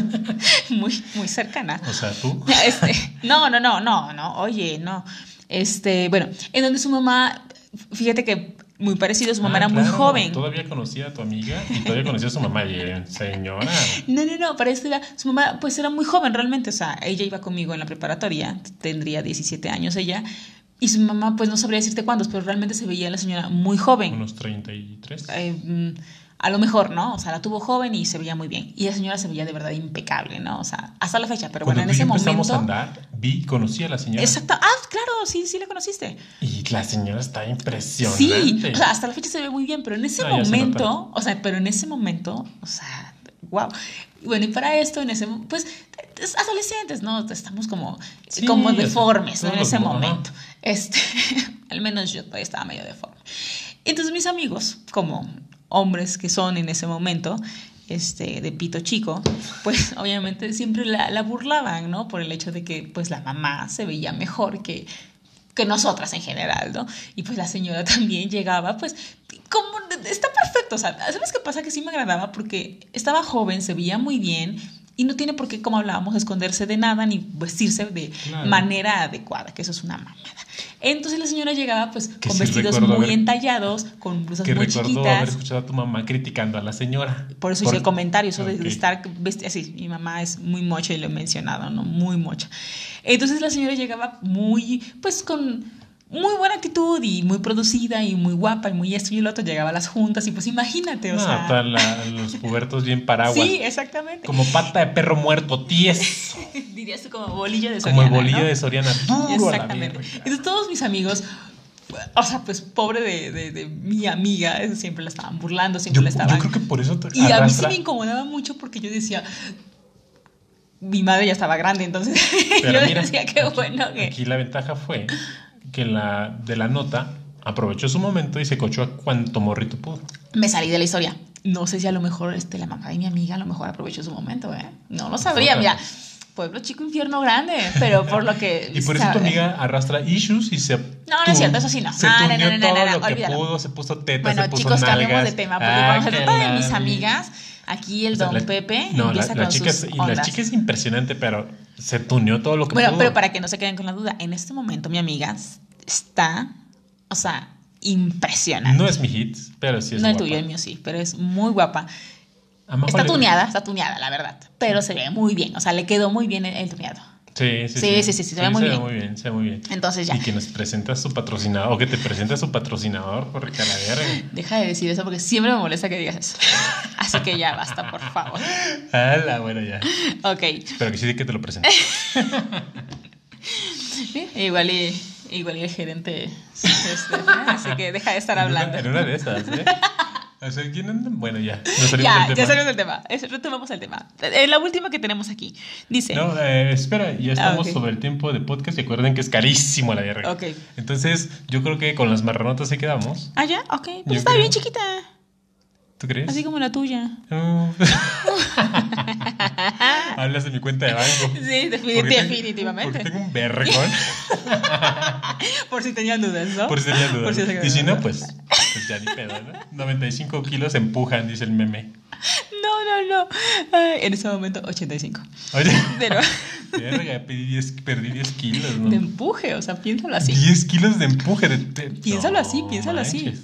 muy, muy cercana. O sea, tú. Este, no, no, no, no, no, oye, no. Este, bueno, en donde su mamá, fíjate que muy parecido, su mamá Ah, era muy joven. Todavía conocía a tu amiga y todavía conocía a su mamá. Y, eh, señora. No, no, no, para esto era, su mamá pues era muy joven realmente, o sea, ella iba conmigo en la preparatoria, tendría 17 años ella, y su mamá pues no sabría decirte cuántos, pero realmente se veía la señora muy joven. Unos 33. Eh, mm, a lo mejor, ¿no? O sea, la tuvo joven y se veía muy bien. Y la señora se veía de verdad impecable, ¿no? O sea, hasta la fecha, pero Cuando bueno, en ese yo empezamos momento... a andar, vi, conocí a la señora. Exacto. Ah, claro, sí, sí la conociste. Y la señora está impresionante. Sí, o sea, hasta la fecha se ve muy bien, pero en ese No, ya se momento, o sea, pero en ese momento, o sea, wow. Bueno, y para esto, en ese, pues, es adolescentes, ¿no? Estamos como, Sí, como deformes, ¿no? En ese momento. Este, al menos yo todavía estaba medio deforme. Entonces mis amigos, como hombres que son en ese momento, este, de pito chico, pues obviamente siempre la, la burlaban, ¿no? Por el hecho de que pues la mamá se veía mejor que, que nosotras en general, ¿no? Y pues la señora también llegaba, pues, como, está perfecto, o sea, ¿sabes qué pasa? Que sí me agradaba porque estaba joven, se veía muy bien y no tiene por qué, como hablábamos, esconderse de nada ni vestirse de Claro. manera adecuada, que eso es una mamada. Entonces la señora llegaba pues Que con sí vestidos muy haber- entallados, con blusas Que muy recuerdo haber chiquitas. escuchado a tu mamá criticando a la señora. Por eso hice el comentario, eso de, estar vestida así. Mi mamá es muy mocha y lo he mencionado, ¿no? Muy mocha. Entonces la señora llegaba muy, pues con muy buena actitud y muy producida y muy guapa y muy esto y el otro. Llegaba a las juntas y pues imagínate, o No, sea. toda la- los pubertos bien paraguas. Sí, exactamente. Como pata de perro muerto, tieso. Dirías tú como bolillo de Como el Soriana, bolillo ¿no? de Soriana, duro a la Exactamente. Entonces todos mis amigos, o sea, pues pobre de, de- de mi amiga, siempre la estaban burlando, siempre Yo, la estaban... yo creo que por eso te Y a mí sí me incomodaba mucho porque yo decía, mi madre ya estaba grande, entonces Pero yo mira, decía, qué aquí- bueno que... Aquí la ventaja fue que la de la nota aprovechó su momento y se cochó a cuanto morrito pudo. Me salí de la historia. No sé si a lo mejor este, la mamá de mi amiga a lo mejor aprovechó su momento, ¿eh? No lo sabría, mira. Pueblo chico, infierno grande, pero por lo que... Y por eso tu amiga arrastra issues y se. No, no es cierto, eso sí no. Se No, no, no, no, todo no, lo que pudo, se puso teta, Bueno, se puso chicos, nalgas. de tema, porque Ah, cuando se que trata de la- mis amigas, aquí el O sea, don la- Pepe No, la, empieza la con chica sus es, y la chica es impresionante, pero se tuneó todo lo que Bueno, pudo. pero para que no se queden con la duda, en este momento mi amiga está, o sea, impresionante. No es mi hit, pero sí es No el guapa. tuyo, el mío sí, pero es muy guapa. Está tuneada, está tuneada, la verdad, pero se ve muy bien, o sea, le quedó muy bien el, el tuneado. Sí, sí, Sí, sí, sí, sí, se ve muy bien. muy bien, se ve muy bien. Entonces ya. Y que nos presenta su patrocinador, o que te presenta su patrocinador, por que a la verga. Deja de decir eso porque siempre me molesta que digas eso. Así que ya basta, por favor. Hala, bueno, ya. Ok. Pero que sí que te lo presente. Sí, Igual y, igual y el gerente. este, así que deja de estar En una- hablando. En una de esas, ¿eh? O sea, ¿quién anda? Bueno, ya. Nos salimos Ya, del ya tema. salimos del tema. Es- Retomamos el tema. Eh, la última que tenemos aquí. Dice. No, eh, espera, ya estamos ok. sobre el tiempo de podcast y acuerden que es carísimo la verga. Ok. Entonces, yo creo que con las marranotas sí quedamos. Ah, ya, ok. Pues Yo está creo. bien chiquita. ¿Tú crees? Así como la tuya. Hablas de mi cuenta de banco. Sí, definitivamente. Porque tengo un vergón. Por si tenían dudas, ¿no? Por si tenían dudas. Si y si no, pues, pues ya ni pedo, ¿no? 95 kilos empujan, dice el meme. No, no, no. Ay, en ese momento, 85. Oye, Pero verga, perdí 10, perdí 10 kilos, ¿no? de empuje, o sea, piénsalo así. 10 kilos de empuje. De, de- Piénsalo No, así, piénsalo así.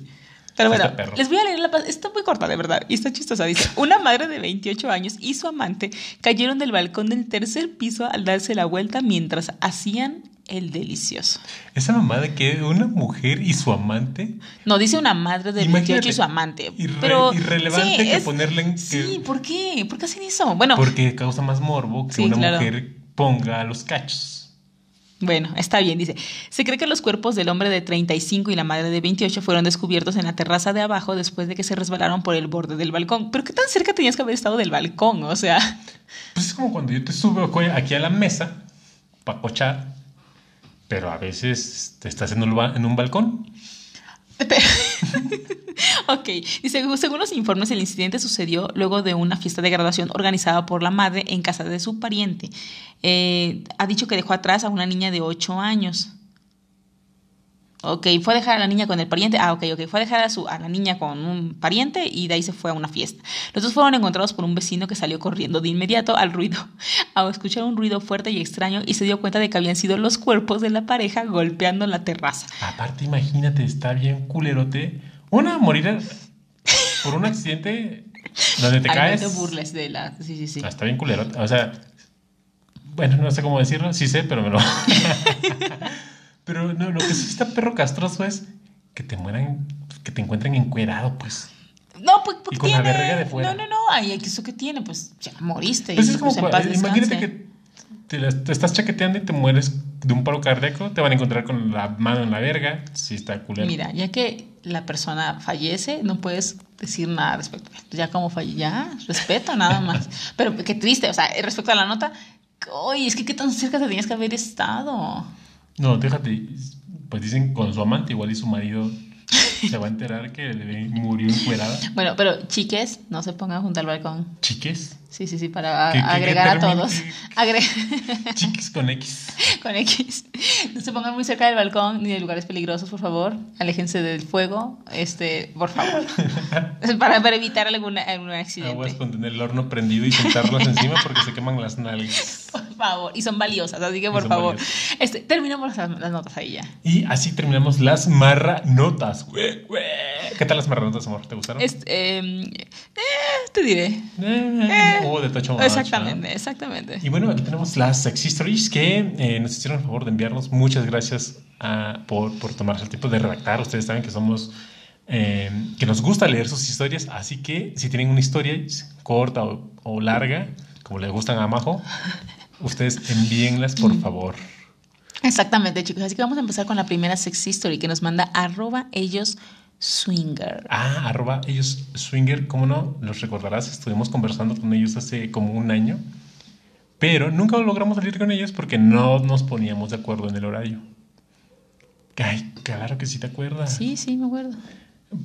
Pero bueno, Está perro. les voy a leer la Está muy corta, de verdad. Y está chistosa. Dice: Una madre de 28 años y su amante cayeron del balcón del tercer piso al darse la vuelta mientras hacían el delicioso. Esa mamada que una mujer y su amante. No, dice una madre de 28 Imagínate, y su amante. irre- pero irrelevante que es- ponerle en- que- Sí, ¿por qué? ¿Por qué hacen eso? Bueno, Porque causa más morbo que Sí, una claro. mujer ponga los cachos. Bueno, está bien, dice. Se cree que los cuerpos del hombre de 35 y la madre de 28 fueron descubiertos en la terraza de abajo después de que se resbalaron por el borde del balcón. Pero ¿qué tan cerca tenías que haber estado del balcón? O sea, Pues es como cuando yo te subo aquí a la mesa para cochar, pero a veces te estás en un, en un balcón. ok. Dice, según los informes, el incidente sucedió luego de una fiesta de graduación organizada por la madre en casa de su pariente. Eh, ha dicho que dejó atrás a una niña de 8 años. Ok, fue a dejar a la niña con el pariente. Ah, ok, ok. Fue a dejar a, su, a la niña con un pariente y de ahí se fue a una fiesta. Los dos fueron encontrados por un vecino que salió corriendo de inmediato al ruido, a escuchar un ruido fuerte y extraño y se dio cuenta de que habían sido los cuerpos de la pareja golpeando la terraza. Aparte, imagínate, está bien culerote. Una, morir por un accidente donde te Ay, caes. No te burles de la... Sí, sí, sí. Ah, Está bien culerote. O sea, bueno, no sé cómo decirlo. Sí sé, pero me lo. pero no, lo que sí está perro castroso es que te mueran, que te encuentren encuerado, pues. No, pues, pues Y con la tiene. verga de fuera. No, no, no. Ay, ¿eso qué tiene? Pues ya moriste. Pues y, es como, pues, en paz imagínate que te, estás chaqueteando y te mueres de un paro cardíaco, te van a encontrar con la mano en la verga. Sí, está culero. Mira, ya que la persona fallece, no puedes decir nada respecto. Ya como falle, ya, respeto nada más. Pero qué triste, o sea, respecto a la nota, oye, es que qué tan cerca te tenías que haber estado. No, déjate. Pues dicen con su amante, igual y su marido se va a enterar que murió encuerada. Bueno, pero chiques, no se pongan junto al balcón. Chiques. Sí, sí, sí, para ¿Qué- qué- qué agregar a todos. Agre- Chiques con X. con X. No se pongan muy cerca del balcón ni de lugares peligrosos, por favor. Aléjense del fuego, este, por favor. para, para evitar algún, algún accidente. Aguas con tener el horno prendido y sentarlos encima porque se queman las nalgas. Por favor. Y son valiosas, así que por favor. valiosas. Este, terminamos las, las notas ahí ya. Y así terminamos las marranotas. güey, güey. ¿Qué tal las marranotas, amor? ¿Te gustaron? Este, eh, eh, te diré. Eh, hubo de tocho macho, Exactamente, ¿no? exactamente. Y bueno, aquí tenemos las sex stories que eh, nos hicieron el favor de enviarnos. Muchas gracias ah, por, por tomarse el tiempo de redactar. Ustedes saben que somos. eh, que nos gusta leer sus historias. Así que si tienen una historia corta o, o larga, como les gustan a Majo, ustedes envíenlas por favor. Exactamente, chicos. Así que vamos a empezar con la primera sex story que nos manda arroba ellos swinger. Ah, arroba ellos swinger, ¿cómo no? Los recordarás, estuvimos conversando con ellos hace como un año, pero nunca logramos salir con ellos porque no nos poníamos de acuerdo en el horario. Ay, claro que sí te acuerdas. Sí, sí, me acuerdo.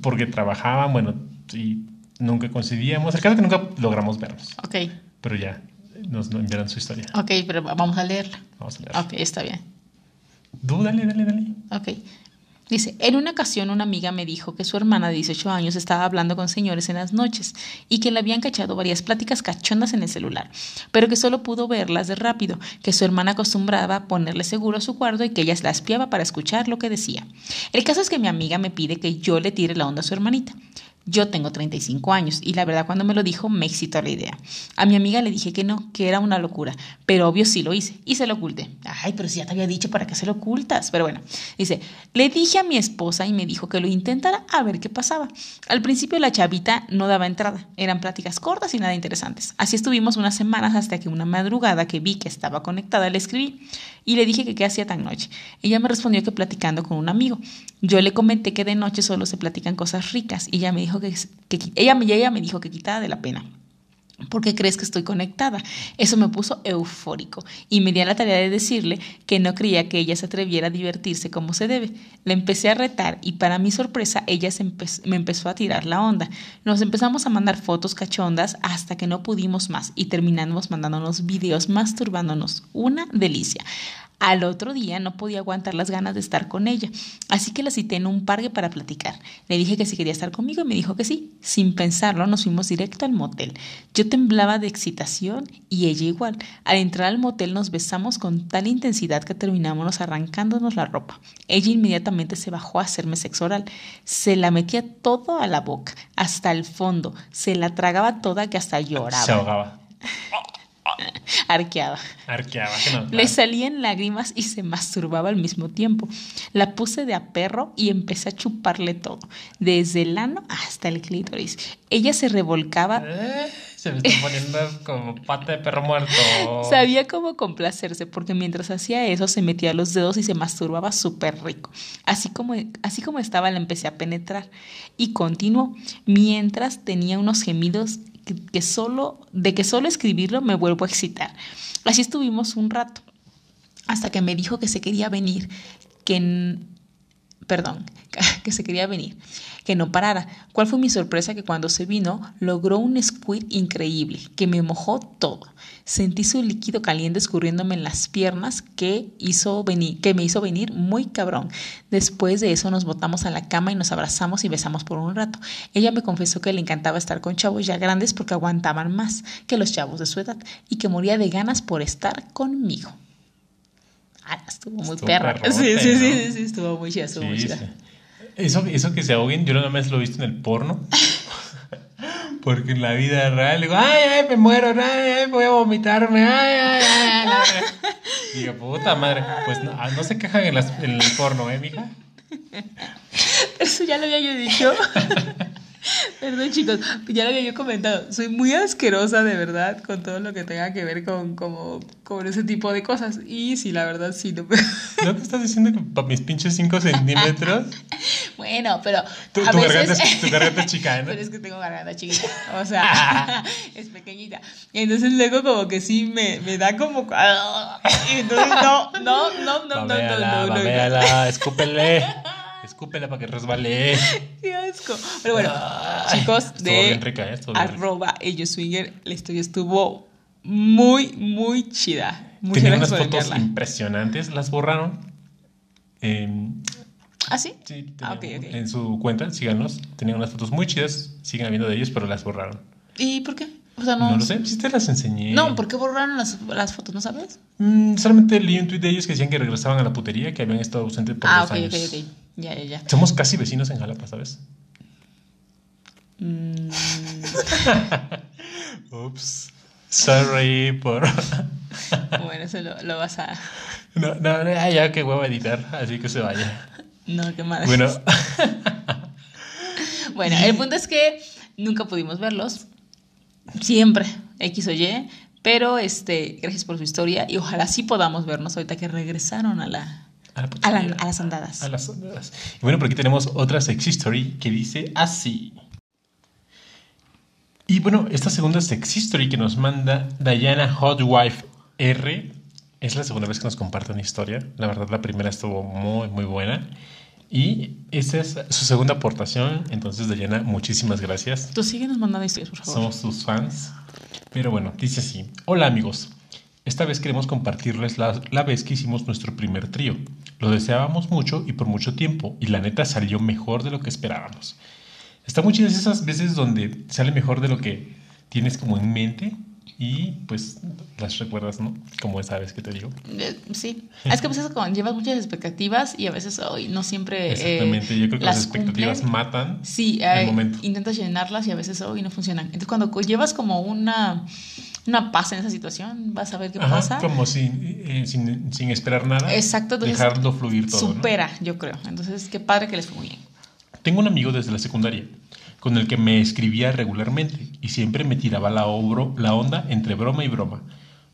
Porque trabajaban, bueno, y nunca coincidíamos. El caso es que nunca logramos vernos, Ok, pero ya nos enviaron su historia. ok, pero vamos a leerla. Vamos a leer. Ok, está bien. Tú, dale, dale, dale. Ok. Dice, en una ocasión una amiga me dijo que su hermana de 18 años estaba hablando con señores en las noches y que le habían cachado varias pláticas cachondas en el celular, pero que solo pudo verlas de rápido, que su hermana acostumbraba ponerle seguro a su cuarto y que ella la espiaba para escuchar lo que decía. El caso es que mi amiga me pide que yo le tire la onda a su hermanita. Yo tengo 35 años y la verdad cuando me lo dijo me excitó la idea. A mi amiga le dije que no, que era una locura, pero obvio sí lo hice y se lo oculté. Ay, pero si ya te había dicho para qué se lo ocultas. Pero bueno, dice, le dije a mi esposa y me dijo que lo intentara a ver qué pasaba. Al principio la chavita no daba entrada, eran pláticas cortas y nada interesantes. Así estuvimos unas semanas hasta que una madrugada que vi que estaba conectada le escribí y le dije que qué hacía tan noche. Ella me respondió que platicando con un amigo. Yo le comenté que de noche solo se platican cosas ricas y ella me dijo que, que ella, ella me dijo que quitara de la pena. ¿Por qué crees que estoy conectada? Eso me puso eufórico y me di a la tarea de decirle que no creía que ella se atreviera a divertirse como se debe. Le empecé a retar y para mi sorpresa ella se me empezó a tirar la onda. Nos empezamos a mandar fotos cachondas hasta que no pudimos más y terminamos mandándonos videos masturbándonos. Una delicia. Al otro día no podía aguantar las ganas de estar con ella, así que la cité en un parque para platicar. Le dije que si quería estar conmigo y me dijo que sí. Sin pensarlo, nos fuimos directo al motel. Yo temblaba de excitación y ella igual. Al entrar al motel nos besamos con tal intensidad que terminamos arrancándonos la ropa. Ella inmediatamente se bajó a hacerme sexo oral. Se la metía todo a la boca, hasta el fondo. Se la tragaba toda que hasta lloraba. Se ahogaba. Arqueaba. Arqueaba. que no, Le salían lágrimas y se masturbaba al mismo tiempo. La puse de a perro y empecé a chuparle todo, desde el ano hasta el clítoris. Ella se revolcaba, Eh, se me está poniendo como pata de perro muerto. sabía cómo complacerse, porque mientras hacía eso se metía los dedos y se masturbaba súper rico. Así como, así como estaba, la empecé a penetrar. Y continuó, mientras tenía unos gemidos que, solo, de que solo escribirlo me vuelvo a excitar. Así estuvimos un rato. hasta que me dijo que se quería venir, que... Perdón, que se quería venir, que no parara. ¿Cuál fue mi sorpresa? Que cuando se vino logró un squid increíble, que me mojó todo. Sentí su líquido caliente escurriéndome en las piernas que, hizo venir, que me hizo venir muy cabrón. Después de eso nos botamos a la cama y nos abrazamos y besamos por un rato. Ella me confesó que le encantaba estar con chavos ya grandes porque aguantaban más que los chavos de su edad y que moría de ganas por estar conmigo. Ah, estuvo muy Estuvo perra. perrote, Sí, sí, sí, ¿no? sí, sí, estuvo muy chida, estuvo muy chida. sí. Eso, eso que se ahoguen, yo nada más lo he visto en el porno. Porque en la vida real digo, ay, ay, me muero, ay, ay, voy a vomitarme, ay, ay, ay. la verga". Y digo, puta madre, pues no, ah, no se quejan en, las- en el porno, ¿eh, mija? Eso ya lo había yo dicho. Perdón, chicos, ya lo había yo comentado. Soy muy asquerosa, de verdad, con todo lo que tenga que ver con, como, con ese tipo de cosas. Y sí, la verdad, sí. No... ¿No te estás diciendo que para mis pinches 5 centímetros? bueno, pero. Tu, a tu veces... garganta, es, tu garganta es chica, ¿no? Pero es que tengo garganta chiquita. O sea, es pequeñita. Y entonces luego, como que sí me, me da como. Entonces, no, no, no, no, no, no, Babeala, no, no, no. babeala, escúpele. Escúpela para que resbale. Qué asco. Pero bueno, Ay, chicos, de bien rica, ¿eh? Bien arroba ellos swinger, la historia estuvo muy, muy chida. Muchas Tenían unas fotos impresionantes, las borraron. Eh, ¿Ah, sí? sí, Ah, tenían- ok, ok. en su cuenta, síganos. Tenían unas fotos muy chidas, siguen habiendo de ellos, pero las borraron. ¿Y por qué? O sea, No, no. lo sé, sí te las enseñé. No, ¿por qué borraron las, las fotos? ¿No sabes? Mm, solamente leí un tweet de ellos que decían que regresaban a la putería, que habían estado ausentes por ah, dos ok, años. ok, ok. Ya, ya, ya. Somos casi vecinos en Jalapa, ¿sabes? Mm, Ups. Sorry por. bueno, eso lo, lo vas a. no, no, no, ya, que huevo editar, así que se vaya. No, qué madre. Bueno, Bueno, el punto es que nunca pudimos verlos. Siempre, X o Y. Pero este, gracias por su historia y ojalá sí podamos vernos ahorita que regresaron a la, a, la a, la- putería. a las andadas. A las ondas. Y bueno, por aquí tenemos otra sex history que dice así. Y bueno, esta segunda sex history que nos manda Diana Hotwife R es la segunda vez que nos comparte una historia. La verdad, la primera estuvo muy, muy buena. Y esa es su segunda aportación. Entonces, Diana, muchísimas gracias. Tú síguenos mandando historias, por favor. Somos tus fans. Pero bueno, dice así. Hola amigos. Esta vez queremos compartirles la, la vez que hicimos nuestro primer trío. Lo deseábamos mucho y por mucho tiempo y la neta salió mejor de lo que esperábamos. Está muy chidas esas veces donde sale mejor de lo que tienes como en mente y pues las recuerdas, ¿no? Como esa vez que te digo. Eh, Sí, es que a veces como llevas muchas expectativas y a veces hoy no siempre eh, Exactamente, yo creo que las, las expectativas cumplen. matan Sí, el eh, momento. intentas llenarlas y a veces hoy no funcionan. Entonces cuando llevas como una, una paz en esa situación, vas a ver qué Ajá, pasa. como sin, eh, sin, sin esperar nada. Exacto, entonces Dejarlo fluir todo. ¿no? Supera, yo creo. Entonces, qué padre que les fue muy bien. Tengo un amigo desde la secundaria con el que me escribía regularmente y siempre me tiraba la, obro- la onda entre broma y broma.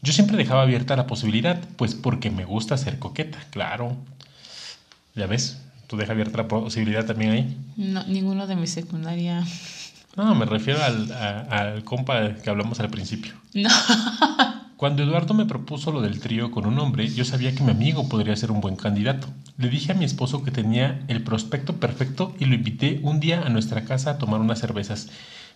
Yo siempre dejaba abierta la posibilidad, pues porque me gusta ser coqueta, claro. Ya ves, tú dejas abierta la posibilidad también ahí. No, ninguno de mi secundaria. No, me refiero al, a- al compa que hablamos al principio. No. Cuando Eduardo me propuso lo del trío con un hombre, yo sabía que mi amigo podría ser un buen candidato. Le dije a mi esposo que tenía el prospecto perfecto y lo invité un día a nuestra casa a tomar unas cervezas.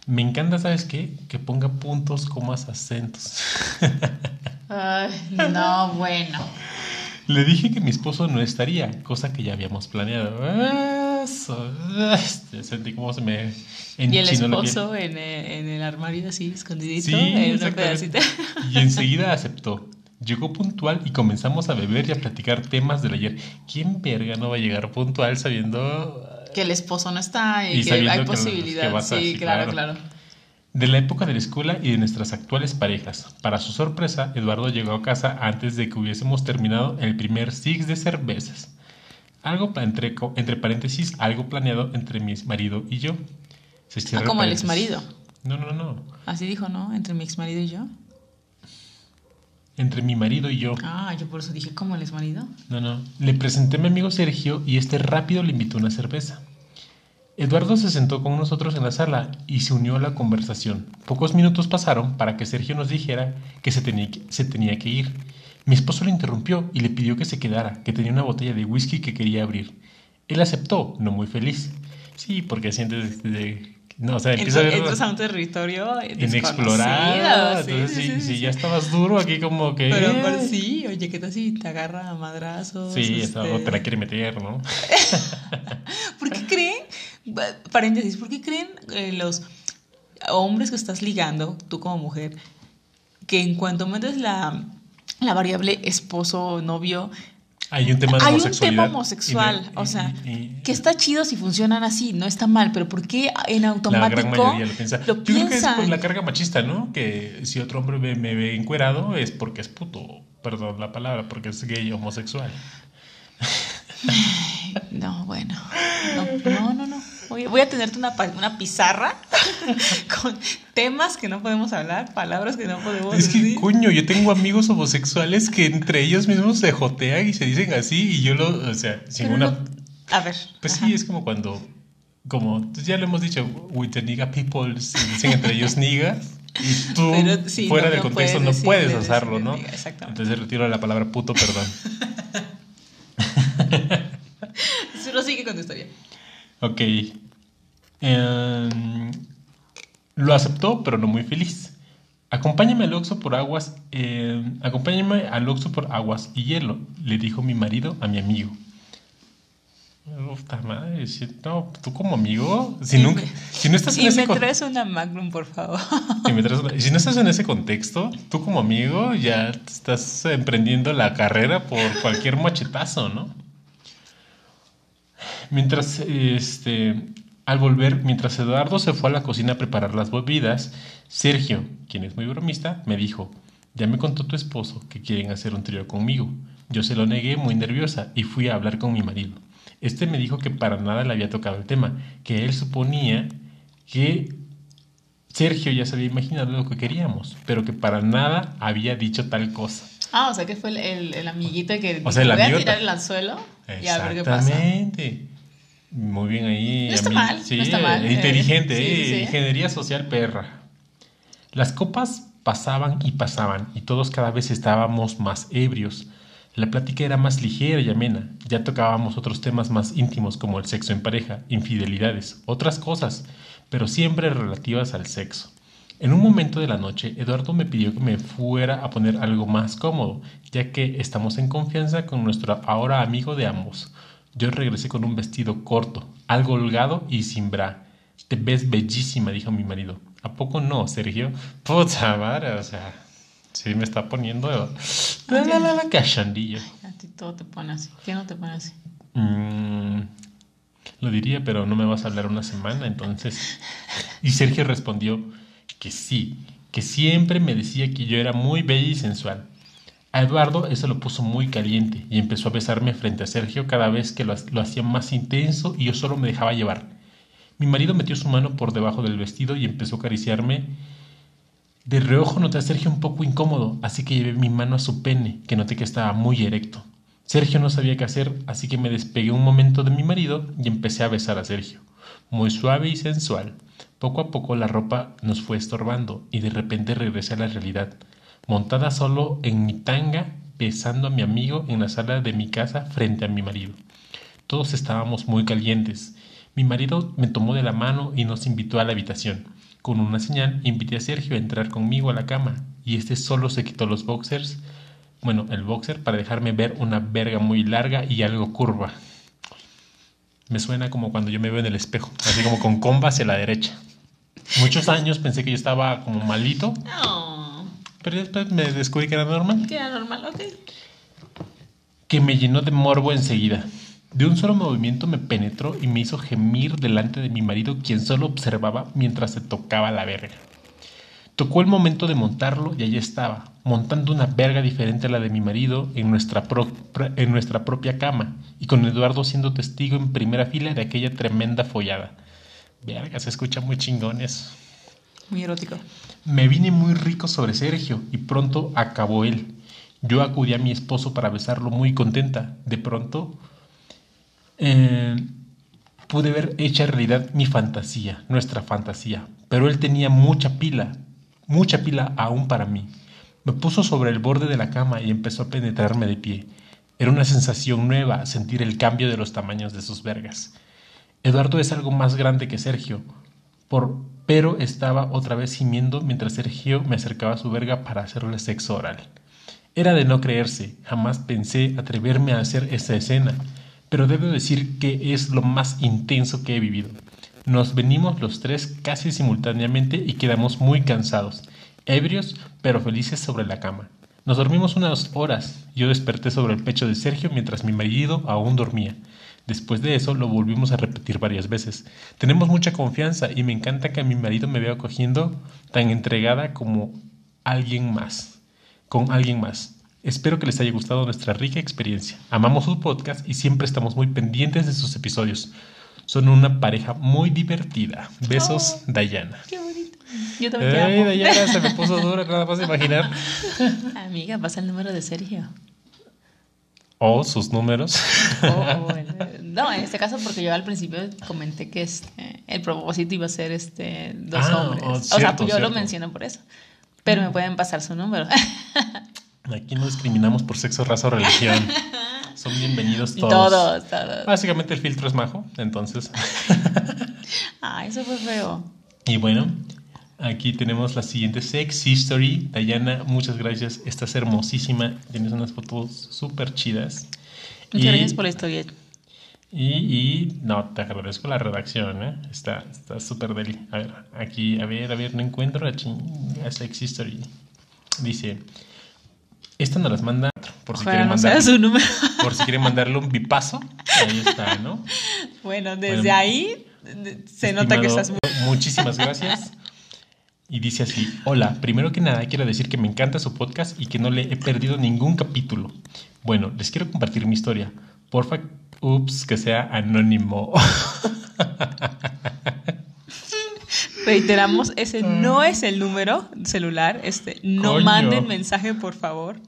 Me encanta, ¿sabes qué? Que ponga puntos, comas, acentos. Ay, no, bueno. Le dije que mi esposo no estaría, cosa que ya habíamos planeado. Eso. Este, sentí como se me Y el enchinó la piel. esposo en el, en el armario así, escondidito, Sí, en una pedacita. Y enseguida aceptó. Llegó puntual y comenzamos a beber y a platicar temas del ayer. ¿Quién verga no va a llegar puntual sabiendo Que el esposo no está y, Y que hay posibilidad. que sí, claro. claro. de la época de la escuela y de nuestras actuales parejas? Para su sorpresa, Eduardo llegó a casa antes de que hubiésemos terminado el primer six de cervezas. Algo entre, entre paréntesis, algo planeado entre mi marido y yo. Se Ah, como el paréntesis. exmarido. No, no, no. Así dijo, ¿no? Entre mi exmarido y yo. Entre mi marido y yo. Ah, yo por eso dije, ¿como el exmarido? No, no. Le presenté a mi amigo Sergio y este rápido le invitó una cerveza. Eduardo se sentó con nosotros en la sala y se unió a la conversación. Pocos minutos pasaron para que Sergio nos dijera que se tenía que, se tenía que ir. Mi esposo lo interrumpió y le pidió que se quedara, que tenía una botella de whisky que quería abrir. Él aceptó, no muy feliz. Sí, porque sientes de, no, o sea, empieza a ver entras a un territorio inexplorado. sí, Entonces, sí, si, sí, si sí, ya sí. estabas duro, aquí como que. Pero, eh, pero sí, oye, ¿qué tal si te agarra a madrazos? Sí, esa- o este? te la quiere meter, ¿no? ¿Por qué creen, paréntesis, ¿por qué creen eh, los hombres que estás ligando, tú como mujer, que en cuanto metes la, la variable esposo, novio, Hay un tema de hay un tema homosexual? y- o sea, y- que está chido si funcionan así, no está mal, pero ¿por qué en la automático gran mayoría lo piensa. lo Yo creo que es por la carga machista, ¿no? Que si otro hombre me, me ve encuerado es porque es puto. Perdón la palabra, porque es gay homosexual. No, bueno. Voy, a tenerte una, una pizarra con temas que no podemos hablar, palabras que no podemos Es que, decir. coño, yo tengo amigos homosexuales que entre ellos mismos se jotean y se dicen así y yo lo, o sea, sin Pero una... no- a ver. Pues ajá. sí, es como cuando, como pues ya lo hemos dicho, with the nigga people, se dicen entre ellos niggas y tú Pero sí, fuera no- del no contexto puedes no puedes decirle, hacerlo, ¿no? exactamente. Entonces retiro la palabra puto, perdón. Solo sigue con tu historia. Ok. Em, lo aceptó, pero no muy feliz. Acompáñame al Oxxo por aguas. em, acompáñame al Oxxo por aguas y hielo, le dijo mi marido a mi amigo. Puta madre, si- no, tú como amigo, si, Y nunca, me- si no estás en ese me con- traes una Magnum, por favor. si me traes una- si no estás en ese contexto, tú como amigo ya te estás emprendiendo la carrera por cualquier machetazo, ¿no? Mientras, este, al volver, mientras Eduardo se fue a la cocina a preparar las bebidas, Sergio, quien es muy bromista, me dijo, ya me contó tu esposo que quieren hacer un trío conmigo. Yo se lo negué muy nerviosa y fui a hablar con mi marido. Este me dijo que para nada le había tocado el tema, que él suponía que Sergio ya se había imaginado lo que queríamos, pero que para nada había dicho tal cosa. Ah, o sea que fue el, el, el amiguito que O sea, el voy a tirar el anzuelo y a ver qué pasa. Exactamente. Muy bien ahí. No está mal, Sí, no está mal, eh, inteligente, eh, sí, eh, sí. ingeniería social perra. Las copas pasaban y pasaban y todos cada vez estábamos más ebrios. La plática era más ligera y amena. Ya tocábamos otros temas más íntimos como el sexo en pareja, infidelidades, otras cosas, pero siempre relativas al sexo. En un momento de la noche, Eduardo me pidió que me fuera a poner algo más cómodo, ya que estamos en confianza con nuestro ahora amigo de ambos. Yo regresé con un vestido corto, algo holgado y sin bra. Te ves bellísima, dijo mi marido. ¿A poco no, Sergio? Puta madre, o sea, sí me está poniendo la, la, la. A ti todo te pone así. ¿Qué no te pone así? Mm, lo diría, pero no me vas a hablar una semana, entonces. Y Sergio respondió que sí, que siempre me decía que yo era muy bella y sensual. A Eduardo eso lo puso muy caliente y empezó a besarme frente a Sergio cada vez que lo, lo hacía más intenso y yo solo me dejaba llevar. Mi marido metió su mano por debajo del vestido y empezó a acariciarme. De reojo noté a Sergio un poco incómodo, así que llevé mi mano a su pene, que noté que estaba muy erecto. Sergio no sabía qué hacer, así que me despegué un momento de mi marido y empecé a besar a Sergio. Muy suave y sensual. Poco a poco la ropa nos fue estorbando y de repente regresé a la realidad. Montada solo en mi tanga, besando a mi amigo en la sala de mi casa frente a mi marido. Todos estábamos muy calientes. Mi marido me tomó de la mano y nos invitó a la habitación. Con una señal invité a Sergio a entrar conmigo a la cama y este solo se quitó los boxers, bueno, el boxer para dejarme ver una verga muy larga y algo curva. Me suena como cuando yo me veo en el espejo, así como con comba hacia la derecha. Muchos años pensé que yo estaba como malito. Pero después me descubrí que era normal. Que era normal, ok. que me llenó de morbo enseguida. De un solo movimiento me penetró y me hizo gemir delante de mi marido, quien solo observaba mientras se tocaba la verga. Tocó el momento de montarlo y allí estaba, montando una verga diferente a la de mi marido en nuestra, pro- en nuestra propia cama y con Eduardo siendo testigo en primera fila de aquella tremenda follada. Verga, se escucha muy chingón eso. Muy erótico. Me vine muy rico sobre Sergio y pronto acabó él. Yo acudí a mi esposo para besarlo muy contenta. De pronto eh, pude ver hecha realidad mi fantasía, nuestra fantasía. Pero él tenía mucha pila, mucha pila aún para mí. Me puso sobre el borde de la cama y empezó a penetrarme de pie. Era una sensación nueva sentir el cambio de los tamaños de sus vergas. Eduardo es algo más grande que Sergio, por, pero estaba otra vez gimiendo mientras Sergio me acercaba a su verga para hacerle sexo oral. Era de no creerse, jamás pensé atreverme a hacer esa escena, pero debo decir que es lo más intenso que he vivido. Nos venimos los tres casi simultáneamente y quedamos muy cansados, ebrios pero felices sobre la cama. Nos dormimos unas horas. Yo desperté sobre el pecho de Sergio mientras mi marido aún dormía. Después de eso lo volvimos a repetir varias veces. Tenemos mucha confianza y me encanta que mi marido me vea cogiendo tan entregada como alguien más con alguien más. Espero que les haya gustado nuestra rica experiencia. Amamos su podcast y siempre estamos muy pendientes de sus episodios. Son una pareja muy divertida. Besos, Oh. Dayana. Qué bonito. Yo también te Ay, amo. Dayana, se me puso dura, nada más de imaginar. Amiga, pasa el número de Sergio. O sus números. O- no, en este caso porque yo al principio comenté que este, el propósito iba a ser este, dos Ah, hombres. oh, o sea, cierto, yo lo menciono por eso. Pero me pueden pasar su número. Aquí no discriminamos por sexo, raza o religión. Son bienvenidos todos. todos, todos. Básicamente el filtro es majo, entonces. Ah, eso fue feo. Y bueno, aquí tenemos la siguiente Sex History. Dayana, muchas gracias. Estás hermosísima. Tienes unas fotos súper chidas. Muchas Y- gracias por la historia. Y, y no, te agradezco la redacción, ¿eh? Está está súper deli. A ver, aquí, a ver, a ver, no encuentro la chinga Sex History. Dice, esta nos las manda por si quieren no sea mandar, su número. por si quieren mandarle un bipazo. Ahí está, ¿no? Bueno, desde Bueno, ahí se nota que estás muy... Muchísimas gracias. Y dice así, hola, primero que nada quiero decir que me encanta su podcast y que no le he perdido ningún capítulo. Bueno, les quiero compartir mi historia. Porfa, ups, que sea anónimo. Reiteramos, ese no es el número celular. Este, no Coño. manden mensaje, por favor.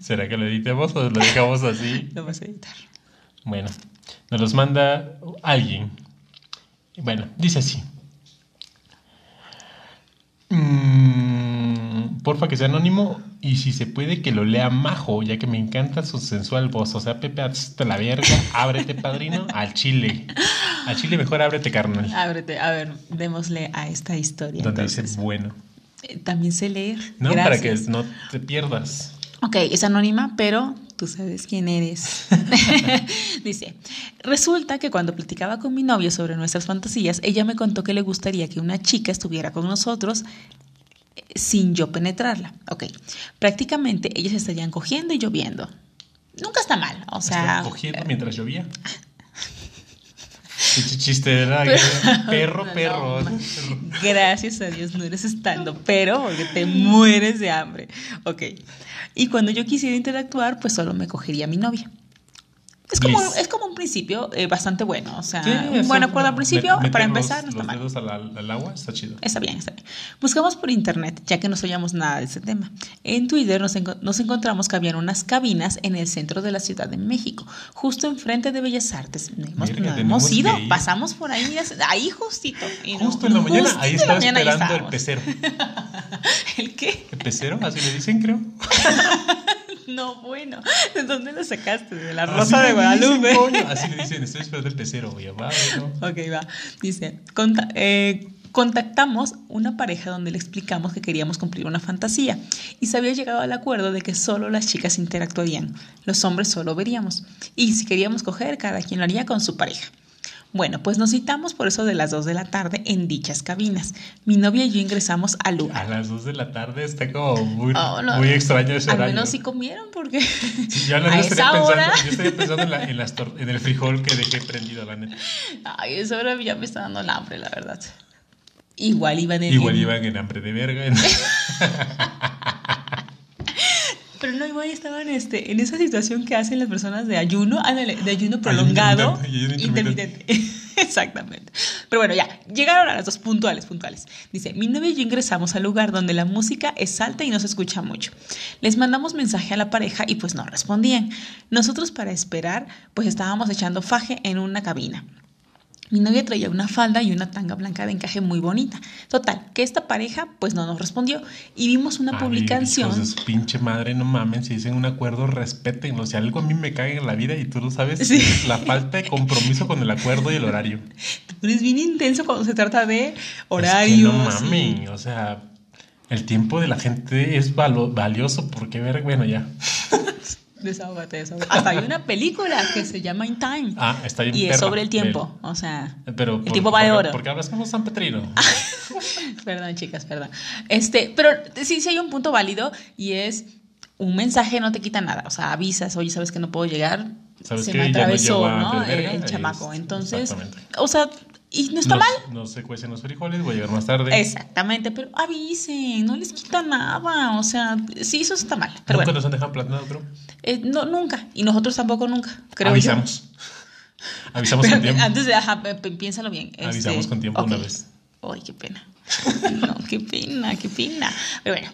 ¿Será que lo editemos o lo dejamos así? Lo vas a editar. Bueno, nos los manda alguien. Bueno, dice así. Mm, porfa que sea anónimo y si se puede que lo lea Majo, ya que me encanta su sensual voz. O sea, Pepe, hasta la verga, ábrete, padrino, al chile. Al chile mejor ábrete, carnal. Ábrete, a ver, démosle a esta historia. Donde entonces. dice bueno. Eh, También sé leer. No, para que no te pierdas. Ok, es anónima, pero tú sabes quién eres. Dice, resulta que cuando platicaba con mi novio sobre nuestras fantasías, ella me contó que le gustaría que una chica estuviera con nosotros eh, sin yo penetrarla. Ok, prácticamente ellas estarían cogiendo y lloviendo. Nunca está mal, o sea... Cogiendo mientras llovía. Chiste, ¿verdad? Pero- perro, No, perro. Gracias a Dios no eres estando, pero porque te mueres de hambre. Ok. Y cuando yo quisiera interactuar, pues solo me cogería mi novia. Es como, Liz. es como un principio eh, bastante bueno. O sea, Sí, un buen acuerdo al principio, para empezar, no los, está los mal. dedos al, al agua está chido. Está bien, está bien. Buscamos por internet, ya que no sabíamos nada de ese tema. En Twitter nos, enco- nos encontramos que habían unas cabinas en el centro de la Ciudad de México, justo enfrente de Bellas Artes. No hemos, no tenemos hemos ido, pasamos por ahí, mira, ahí justito. Y no- Justo en la mañana, ahí estaba mañana ahí esperando el pecero. ¿El qué? ¿El pecero? Así le dicen, creo. No, bueno. ¿De dónde lo sacaste? De la Así Rosa le de dicen, Guadalupe. coño. Así le dicen, estoy esperando el pecero, güey. Va, bueno. Ok, va. Dice, conta- eh, contactamos una pareja donde le explicamos que queríamos cumplir una fantasía y se había llegado al acuerdo de que solo las chicas interactuarían, los hombres solo veríamos. Y si queríamos coger, cada quien lo haría con su pareja. Bueno, pues nos citamos por eso de las 2 de la tarde en dichas cabinas. Mi novia y yo ingresamos al A lugar. las 2 de la tarde está como muy, Oh, no. muy extraño ese Al horario. menos si comieron, porque Sí, yo, a estaría esa pensando, hora... yo estaría pensando en, la- en las en el frijol que dejé prendido, la neta. Ay, esa hora ya me está dando el hambre, la verdad. Igual iban en... Igual en- iban en hambre de verga. Pero no, igual estaban este, en esa situación que hacen las personas de ayuno, ándale, de ayuno prolongado. intermitente, ayuno intermitente. intermitente. Exactamente. Pero bueno, ya, llegaron a las dos puntuales, puntuales. Dice, mi novio y yo ingresamos al lugar donde la música es alta y no se escucha mucho. Les mandamos mensaje a la pareja y pues no respondían. Nosotros para esperar, pues estábamos echando faje en una cabina. Mi novia traía una falda y una tanga blanca de encaje muy bonita. Total, que esta pareja pues no nos respondió y vimos una Ay, publicación. hijos de su pinche madre, no mamen, si dicen un acuerdo, respétenlo. Si algo a mí me cae en la vida y tú lo sabes, Sí. es la falta de compromiso con el acuerdo y el horario. Tú eres bien intenso cuando se trata de Es que horarios. no y- mamen, o sea, el tiempo de la gente es valo- valioso porque ver, bueno, ya. Desahógate, desahógate. Hasta hay una película que se llama In Time. Ah, está bien. y es sobre el tiempo. O sea, pero- el por- tiempo vale porque- oro. Porque hablas como San Petrino. Perdón, chicas, perdón. Este, pero sí, sí hay un punto válido y es un mensaje no te quita nada. O sea, avisas, oye, sabes que no puedo llegar. ¿Sabes se me Ya no atravesó, ¿no? El chamaco. es- Entonces, o sea, y no está mal. No se cuecen los frijoles, voy a llegar más tarde. Exactamente, pero avisen, no les quita nada. O sea, sí, eso está mal. Pero Nunca bueno, nos han dejado plantados, creo. eh, no, nunca. Y nosotros tampoco nunca, creo yo. Avisamos. Avisamos con tiempo. Antes de, ajá, piénsalo bien. este, Avisamos con tiempo una vez. Ay, qué pena. No, qué pena, qué pena. Pero bueno,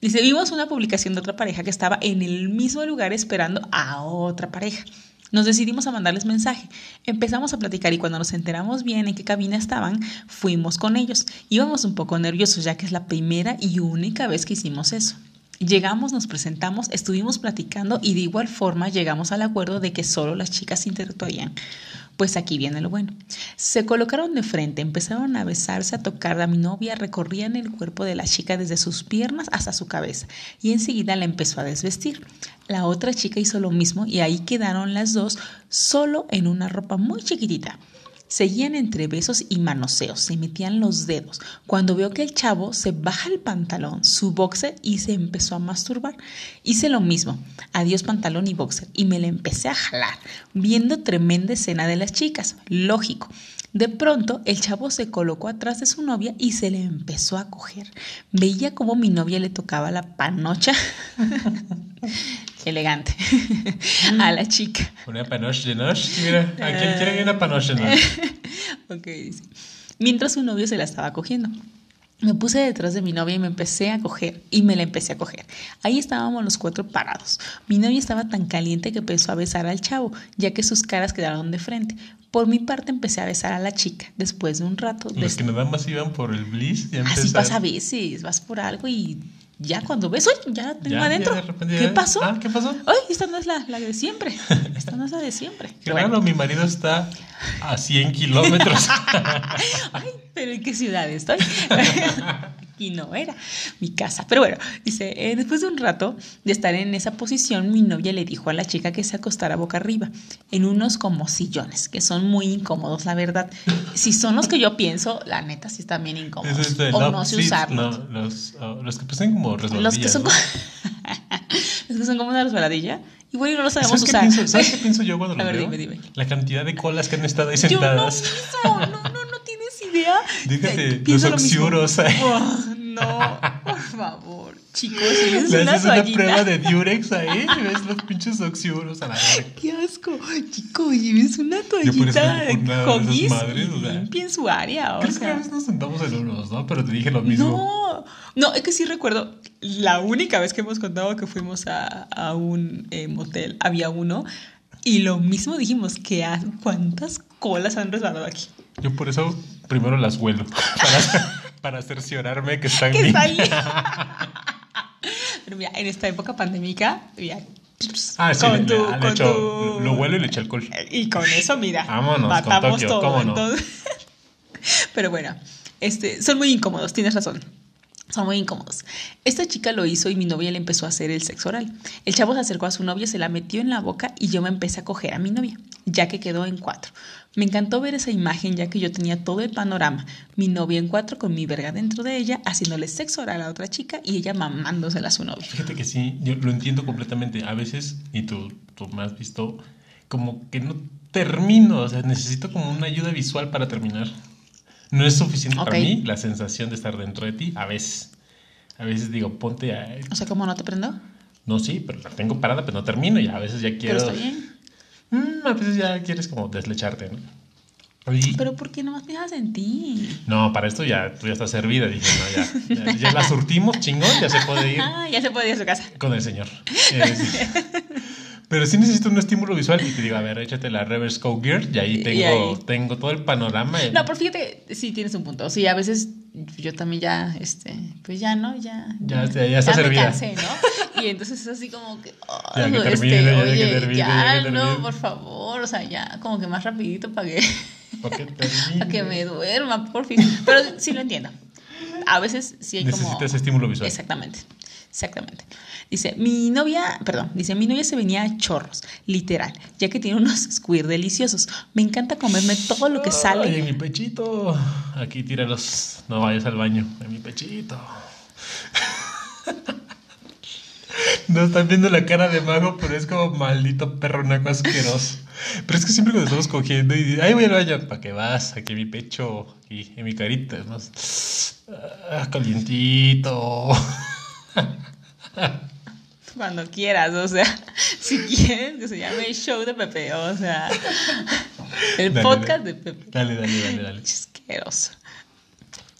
dice, vimos una publicación de otra pareja que estaba en el mismo lugar esperando a otra pareja. Nos decidimos a mandarles mensaje. Empezamos a platicar y cuando nos enteramos bien en qué cabina estaban, fuimos con ellos. Íbamos un poco nerviosos ya que es la primera y única vez que hicimos eso. Llegamos, nos presentamos, estuvimos platicando y de igual forma llegamos al acuerdo de que solo las chicas interactuarían. Pues aquí viene lo bueno. Se colocaron de frente, empezaron a besarse, a tocar a mi novia, recorrían el cuerpo de la chica desde sus piernas hasta su cabeza y enseguida la empezó a desvestir. La otra chica hizo lo mismo y ahí quedaron las dos solo en una ropa muy chiquitita. Seguían entre besos y manoseos, se metían los dedos. Cuando veo que el chavo se baja el pantalón, su boxer y se empezó a masturbar, hice lo mismo. Adiós pantalón y boxer y me le empecé a jalar, viendo tremenda escena de las chicas. Lógico. De pronto el chavo se colocó atrás de su novia y se le empezó a coger. Veía como mi novia le tocaba la panocha. Elegante. a la chica. Una panoche de noche. Mira, ¿a quién quiere una panoche de noche? Ok, dice. Mientras su novio se la estaba cogiendo. Me puse detrás de mi novia y me empecé a coger, y me la empecé a coger. Ahí estábamos los cuatro parados. Mi novia estaba tan caliente que empezó a besar al chavo, ya que sus caras quedaron de frente. Por mi parte empecé a besar a la chica. Después de un rato... Los que nada más iban por el bliss. Ya Así empezaron. pasa a veces, vas por algo y ya cuando ves, ¡ay! Ya la tengo Ya, adentro. repente ¿Qué pasó? Ah, ¿qué pasó? ¡Ay! Esta no es la, la de siempre. Esta no es la de siempre. Bueno. raro, mi marido está a 100 kilómetros. Ay, pero ¿en qué ciudad estoy? Aquí no era mi casa. Pero bueno, dice, eh, después de un rato de estar en esa posición, mi novia le dijo a la chica que se acostara boca arriba, en unos como sillones, que son muy incómodos, la verdad. Si son los que yo pienso, la neta sí están bien incómodos. Es este, o no sé usarlos. no, los, los que parecen como Los que son ¿no? los que son como una resbaladilla. Y no lo sabemos ¿Sabes qué, usar. pienso, ¿Sabes qué pienso yo cuando A lo ver, veo? dime, dime. La cantidad de colas que han estado ahí Yo no sentadas. no, no, no. Déjate, los lo oxiuros ahí. Oh, no, por favor, chicos, es Le una haces una toallita. prueba de Durex ahí y ves los pinches oxiuros a la verga. Qué asco, chicos, lleves una toallita Huggies madres, o sea. limpien su área, o Creo que a sea. veces nos sentamos en unos, ¿no? Pero te dije lo mismo. No, no, es que sí recuerdo la única vez que hemos contado que fuimos a, a un eh, motel, había uno, y lo mismo dijimos, que cuántas colas han resbalado aquí. Yo por eso primero las huelo. Para, para cerciorarme que están Que bien. Pero mira, en esta época pandémica, mira, Ah, sí, con tu- con lo huelo y le echo alcohol. Y con eso, mira, Vámonos, con matamos Tokio, todo. ¿cómo no? entonces- Pero bueno, este, son muy incómodos, tienes razón. Son muy incómodos. Esta chica lo hizo y mi novia le empezó a hacer el sexo oral. El chavo se acercó a su novia, se la metió en la boca y yo me empecé a coger a mi novia, ya que quedó en cuatro. Me encantó ver esa imagen ya que yo tenía todo el panorama. Mi novia en cuatro con mi verga dentro de ella, haciéndole sexo oral a otra chica y ella mamándosela a su novia. Fíjate que sí, yo lo entiendo completamente. A veces, y tú, tú me has visto, como que no termino, o sea, necesito como una ayuda visual para terminar. No es suficiente para mí la sensación de estar dentro de ti, a veces. A veces digo, ponte a... O sea, ¿cómo no te prendo? No, sí, pero la tengo parada, pero no termino y a veces ya quiero... Pero está bien. Mm, a veces ya quieres como deslecharte, ¿no? Pero ¿por qué no más piensas en ti? No, para esto ya tú ya estás servida. Dije, no, ya, ya, ya la surtimos, chingón, ya se puede ir Ah, ya se puede ir a su casa. con el señor. Eh, sí. Pero sí necesito un estímulo visual y te digo, a ver, échate la reverse code gear y ahí tengo, Y ahí. tengo todo el panorama. No, pero fíjate, sí tienes un punto. Sí, a veces yo también ya, este, pues ya, ¿no? Ya. Ya, ya, ya está me servida. cansé, ¿no? Y entonces es así como que. oh, Ya que este, ya que oye, termine, ya, ya que no, por favor, o sea, ya, como que más rapidito para que, ¿Para que me duerma, por fin. Pero sí lo entiendo. A veces sí hay como. Necesitas estímulo visual. Exactamente, exactamente. Dice, mi novia, perdón, dice, mi novia se venía a chorros, literal, ya que tiene unos squir deliciosos. Me encanta comerme todo lo que Ay, sale. en mi pechito. Aquí tíralos. No vayas al baño. En mi pechito. No están viendo la cara de mago, pero es como maldito perro naco asqueroso. Pero es que siempre cuando estamos cogiendo y ahí voy al baño, ¿para qué vas? Aquí en mi pecho y en mi carita, es más ah, calientito. Cuando quieras, o sea, si quieres que se llame el show de Pepe, o sea, el Dale, podcast dale. de Pepe. Dale, dale, dale, dale. Asqueroso.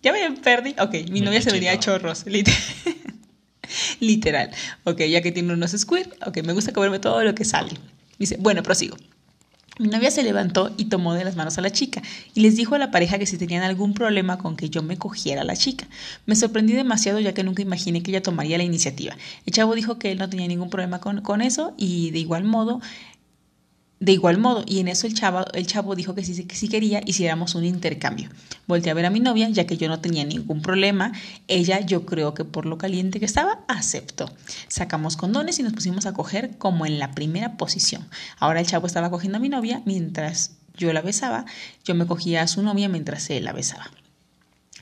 Ya me perdí. Ok, mi novia se venía a chorros, literal. literal. Ok, ya que tiene unos squirt, ok, me gusta comerme todo lo que sale. Dice, bueno, prosigo. Mi novia se levantó y tomó de las manos a la chica y les dijo a la pareja que si tenían algún problema con que yo me cogiera a la chica. Me sorprendí demasiado ya que nunca imaginé que ella tomaría la iniciativa. El chavo dijo que él no tenía ningún problema con, con eso y de igual modo de igual modo, y en eso el chavo, el chavo dijo que sí, que sí quería hiciéramos un intercambio. Volteé a ver a mi novia, ya que yo no tenía ningún problema. Ella, yo creo que por lo caliente que estaba, aceptó. Sacamos condones y nos pusimos a coger como en la primera posición. Ahora el chavo estaba cogiendo a mi novia mientras yo la besaba. Yo me cogía a su novia mientras él la besaba.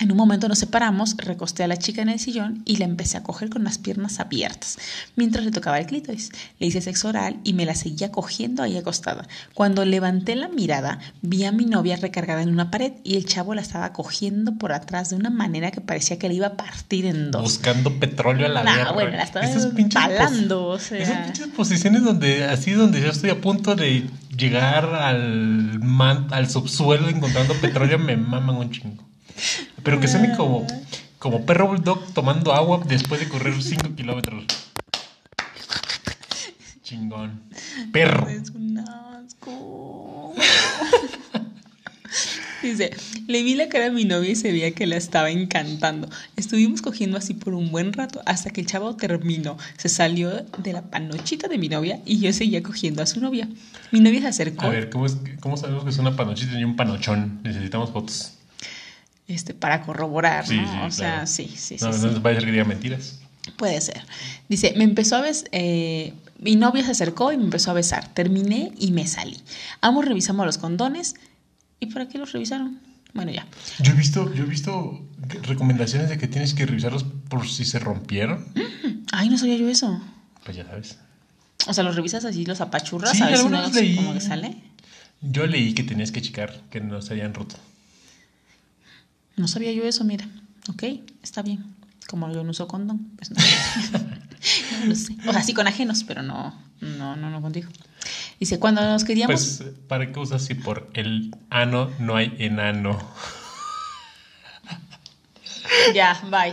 En un momento nos separamos, recosté a la chica en el sillón y la empecé a coger con las piernas abiertas, mientras le tocaba el clítoris. Le hice sexo oral y me la seguía cogiendo ahí acostada. Cuando levanté la mirada, vi a mi novia recargada en una pared y el chavo la estaba cogiendo por atrás de una manera que parecía que le iba a partir en dos. Buscando petróleo a la Nah, verga. bueno, la estaba Esas pinches talando, o pos- sea. Esas pinches posiciones donde, así donde yo estoy a punto de llegar al, man- al subsuelo encontrando petróleo, me maman un chingo. Pero que suene como, como perro bulldog tomando agua después de correr 5 kilómetros. Chingón. Perro. Es un asco. Dice, le vi la cara a mi novia y se veía que la estaba encantando. Estuvimos cogiendo así por un buen rato hasta que el chavo terminó. Se salió de la panochita de mi novia y yo seguía cogiendo a su novia. Mi novia se acercó A ver, ¿cómo, es, ¿cómo sabemos que es una panochita y un panochón? Necesitamos fotos. Este, para corroborar, Sí, ¿no? sí, o sea, claro. sí, sí, sí. No, sí. no va a ser que diga mentiras. Puede ser. Dice, me empezó a besar, mi novia se acercó y me empezó a besar. Terminé y me salí. Ambos revisamos los condones. ¿Y para qué los revisaron? Bueno, ya. Yo he visto, yo he visto recomendaciones de que tienes que revisarlos por si se rompieron. Ay, no sabía yo eso. Pues ya sabes. O sea, los revisas así, los apachurras, Sí, a ver si alguna no vez leí. como que sale. Yo leí que tenías que checar que no se hayan roto. No sabía yo eso, mira. Ok, está bien. Como yo no uso condón, pues no. no lo sé. O sea, sí con ajenos, pero no, no, no, no contigo. Dice, cuando nos queríamos... Pues, ¿para qué usas si por el ano no hay enano? Ya, bye.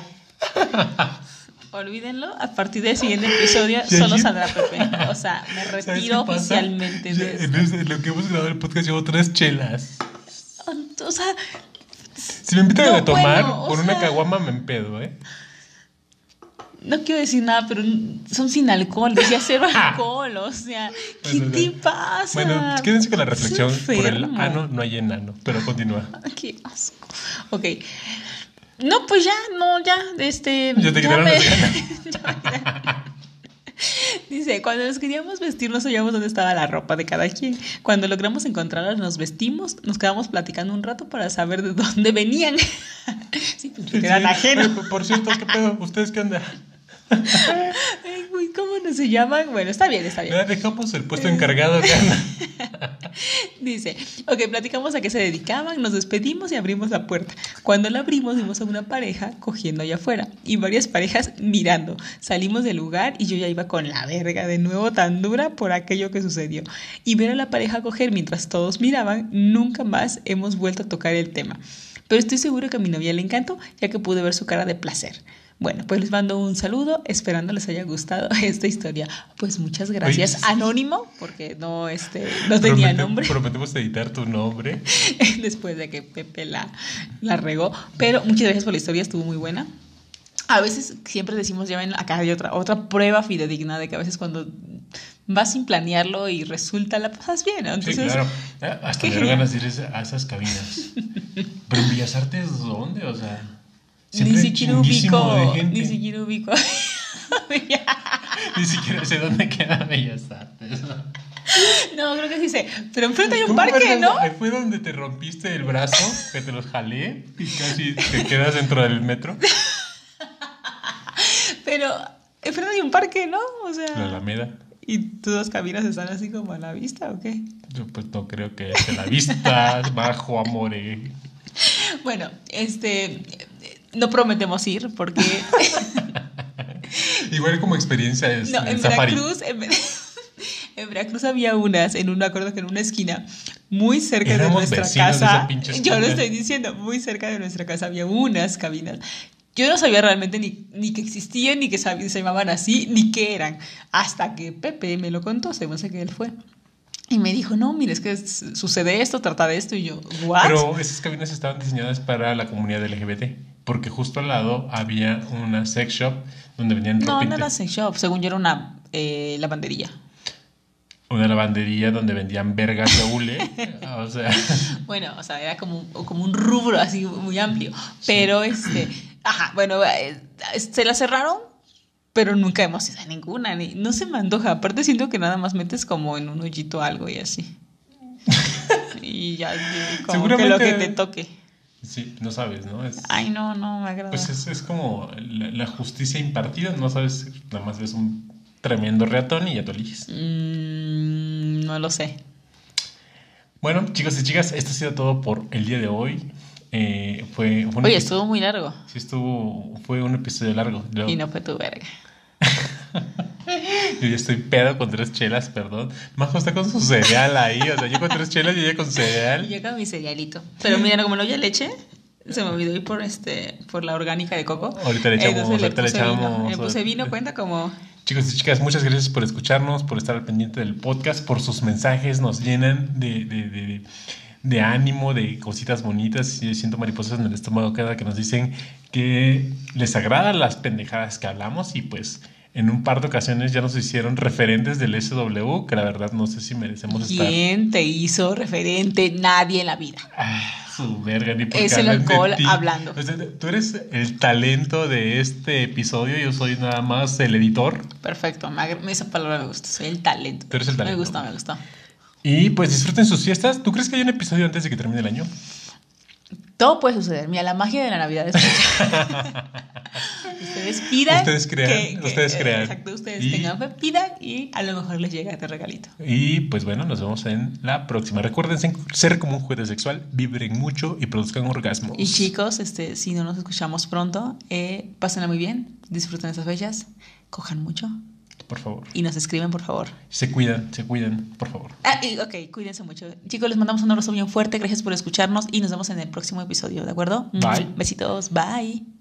Olvídenlo, a partir del siguiente episodio solo saldrá Pepe. O sea, me ¿Sabes qué retiro oficialmente de en esto. ese- en lo que hemos grabado el podcast llevo tres chelas. O sea, Si me invitan No, a tomar bueno, por una caguama me empedo, ¿eh? no quiero decir nada, pero son sin alcohol, decía cero alcohol, o sea, ¿qué Bueno, te bueno. pasa? Bueno, quédense con la reflexión. Por el ano no hay enano. Pero continúa. Qué asco. Ok. No, pues ya, no, ya, este. Ya te quitaron me- las ganas. Dice, cuando nos queríamos vestir no sabíamos dónde estaba la ropa de cada quien. Cuando logramos encontrarla nos vestimos, nos quedamos platicando un rato para saber de dónde venían. sí, pues eran Sí. ajenos. Por- Por cierto, ¿qué pedo? ¿Ustedes qué onda? Ay, ¿cómo no se llaman? Bueno, está bien, está bien. Dejamos el puesto encargado acá. Dice, ok, platicamos a qué se dedicaban, nos despedimos y abrimos la puerta. Cuando la abrimos vimos a una pareja cogiendo allá afuera y varias parejas mirando. Salimos del lugar y yo ya iba con la verga de nuevo tan dura por aquello que sucedió. Y ver a la pareja coger mientras todos miraban, nunca más hemos vuelto a tocar el tema. Pero estoy seguro que a mi novia le encantó, ya que pude ver su cara de placer. Bueno, pues les mando un saludo, esperando les haya gustado esta historia. Pues muchas gracias, Oye, Anónimo, porque no, este, no tenía Promete- nombre Prometemos editar tu nombre. después de que Pepe la, la regó. Pero muchas gracias por la historia, estuvo muy buena. A veces siempre decimos, ya ven, acá hay otra, otra prueba fidedigna de que a veces cuando vas sin planearlo y resulta la pasas bien. ¿no? Sí, Entonces, claro. Hasta me ganas de ir a esas cabinas. Pero en Bellas Artes, ¿dónde? O sea, ni siempre siquiera chinguísimo ubico, ni siquiera ubico. Ni siquiera sé dónde queda Bellas Artes. no, creo que sí sé. Pero enfrente hay un ¿Cómo parque? ¿no? Ahí Fue donde te rompiste el brazo, que te los jalé y casi te quedas dentro del metro. Pero enfrente hay un parque, ¿no? O La sea. Alameda. ¿Y tus dos cabinas están así como a la vista o qué? Yo pues no creo que de la vista, bajo amore. Bueno, este. No prometemos ir porque. Igual como experiencia es No, el en safari. Veracruz, en, en Veracruz había unas, en un, me acuerdo que en una esquina, muy cerca Éramos de nuestra de casa. yo lo estoy diciendo, muy cerca de nuestra casa había unas cabinas. Yo no sabía realmente ni, ni que existían, ni que se llamaban así, ni qué eran. Hasta que Pepe me lo contó, según sé que él fue. Y me dijo, no, mira, es que sucede esto, trata de esto. Y yo, ¿what? Pero esas cabinas estaban diseñadas para la comunidad LGBT. Porque justo al lado había una sex shop donde vendían no, ropita. no era sex shop, según yo era una eh, lavandería. Una lavandería donde vendían vergas de hule. o sea, Bueno, o sea, era como, como un rubro así muy amplio. Pero este, ajá, bueno, eh, se la cerraron, pero nunca hemos ido a ninguna. Ni, no se me antoja. Aparte, siento que nada más metes como en un hoyito algo y así. y ya, como que lo que te toque. Sí, no sabes, ¿no? Es, Ay, no, no me agrada. pues es, es como la, la justicia impartida. No sabes, nada más ves un tremendo reatón y ya te eliges. Mm, no lo sé. Bueno, chicos y chicas, esto ha sido todo por el día de hoy. Eh, fue, fue Oye, estuvo muy largo. Sí, estuvo. Fue un episodio largo. Yo, Y no fue tu verga. yo ya estoy pedo con tres chelas, perdón. Majo está con su cereal ahí. O sea, yo con tres chelas y ella con Y cereal. yo con mi cerealito. Pero mira, como no había leche, se me olvidó ir por este, por la orgánica de coco. Ahorita le echamos, Entonces ahorita le vino. echamos. Le puse vino, cuenta como. Chicos y chicas, muchas gracias por escucharnos, por estar al pendiente del podcast, por sus mensajes. Nos llenan de, de, de, de ánimo, de cositas bonitas. Y siento mariposas en el estómago cada que nos dicen que les agradan las pendejadas que hablamos. Y pues en un par de ocasiones ya nos hicieron referentes del SW, que la verdad no sé si merecemos estar. ¿Quién te hizo referente? Nadie en la vida. Ah, su verga, ni porque Es el alcohol hablando. O sea, tú eres el talento de este episodio, yo soy nada más el editor. Perfecto, esa palabra me gusta. Soy el talento. Tú eres el talento. Me gusta, me gusta. Y pues disfruten sus fiestas. ¿Tú crees que hay un episodio antes de que termine el año? Todo puede suceder. Mira, la magia de la Navidad es. ustedes pidan. Ustedes crean, ustedes eh, crean. Exacto, ustedes Y- tengan fe, pidan y a lo mejor les llega este regalito. Y pues bueno, nos vemos en la próxima. Recuerden ser como un juguete sexual, vibren mucho y produzcan orgasmos. Y chicos, este, si no nos escuchamos pronto, eh, pásenla muy bien, disfruten esas fechas, cojan mucho Por favor. y nos escriben, por favor. Se cuidan, se cuidan, por favor. Ah, y, ok, cuídense mucho. Chicos, les mandamos un abrazo bien fuerte, gracias por escucharnos y nos vemos en el próximo episodio, ¿de acuerdo? Bye. Besitos, bye.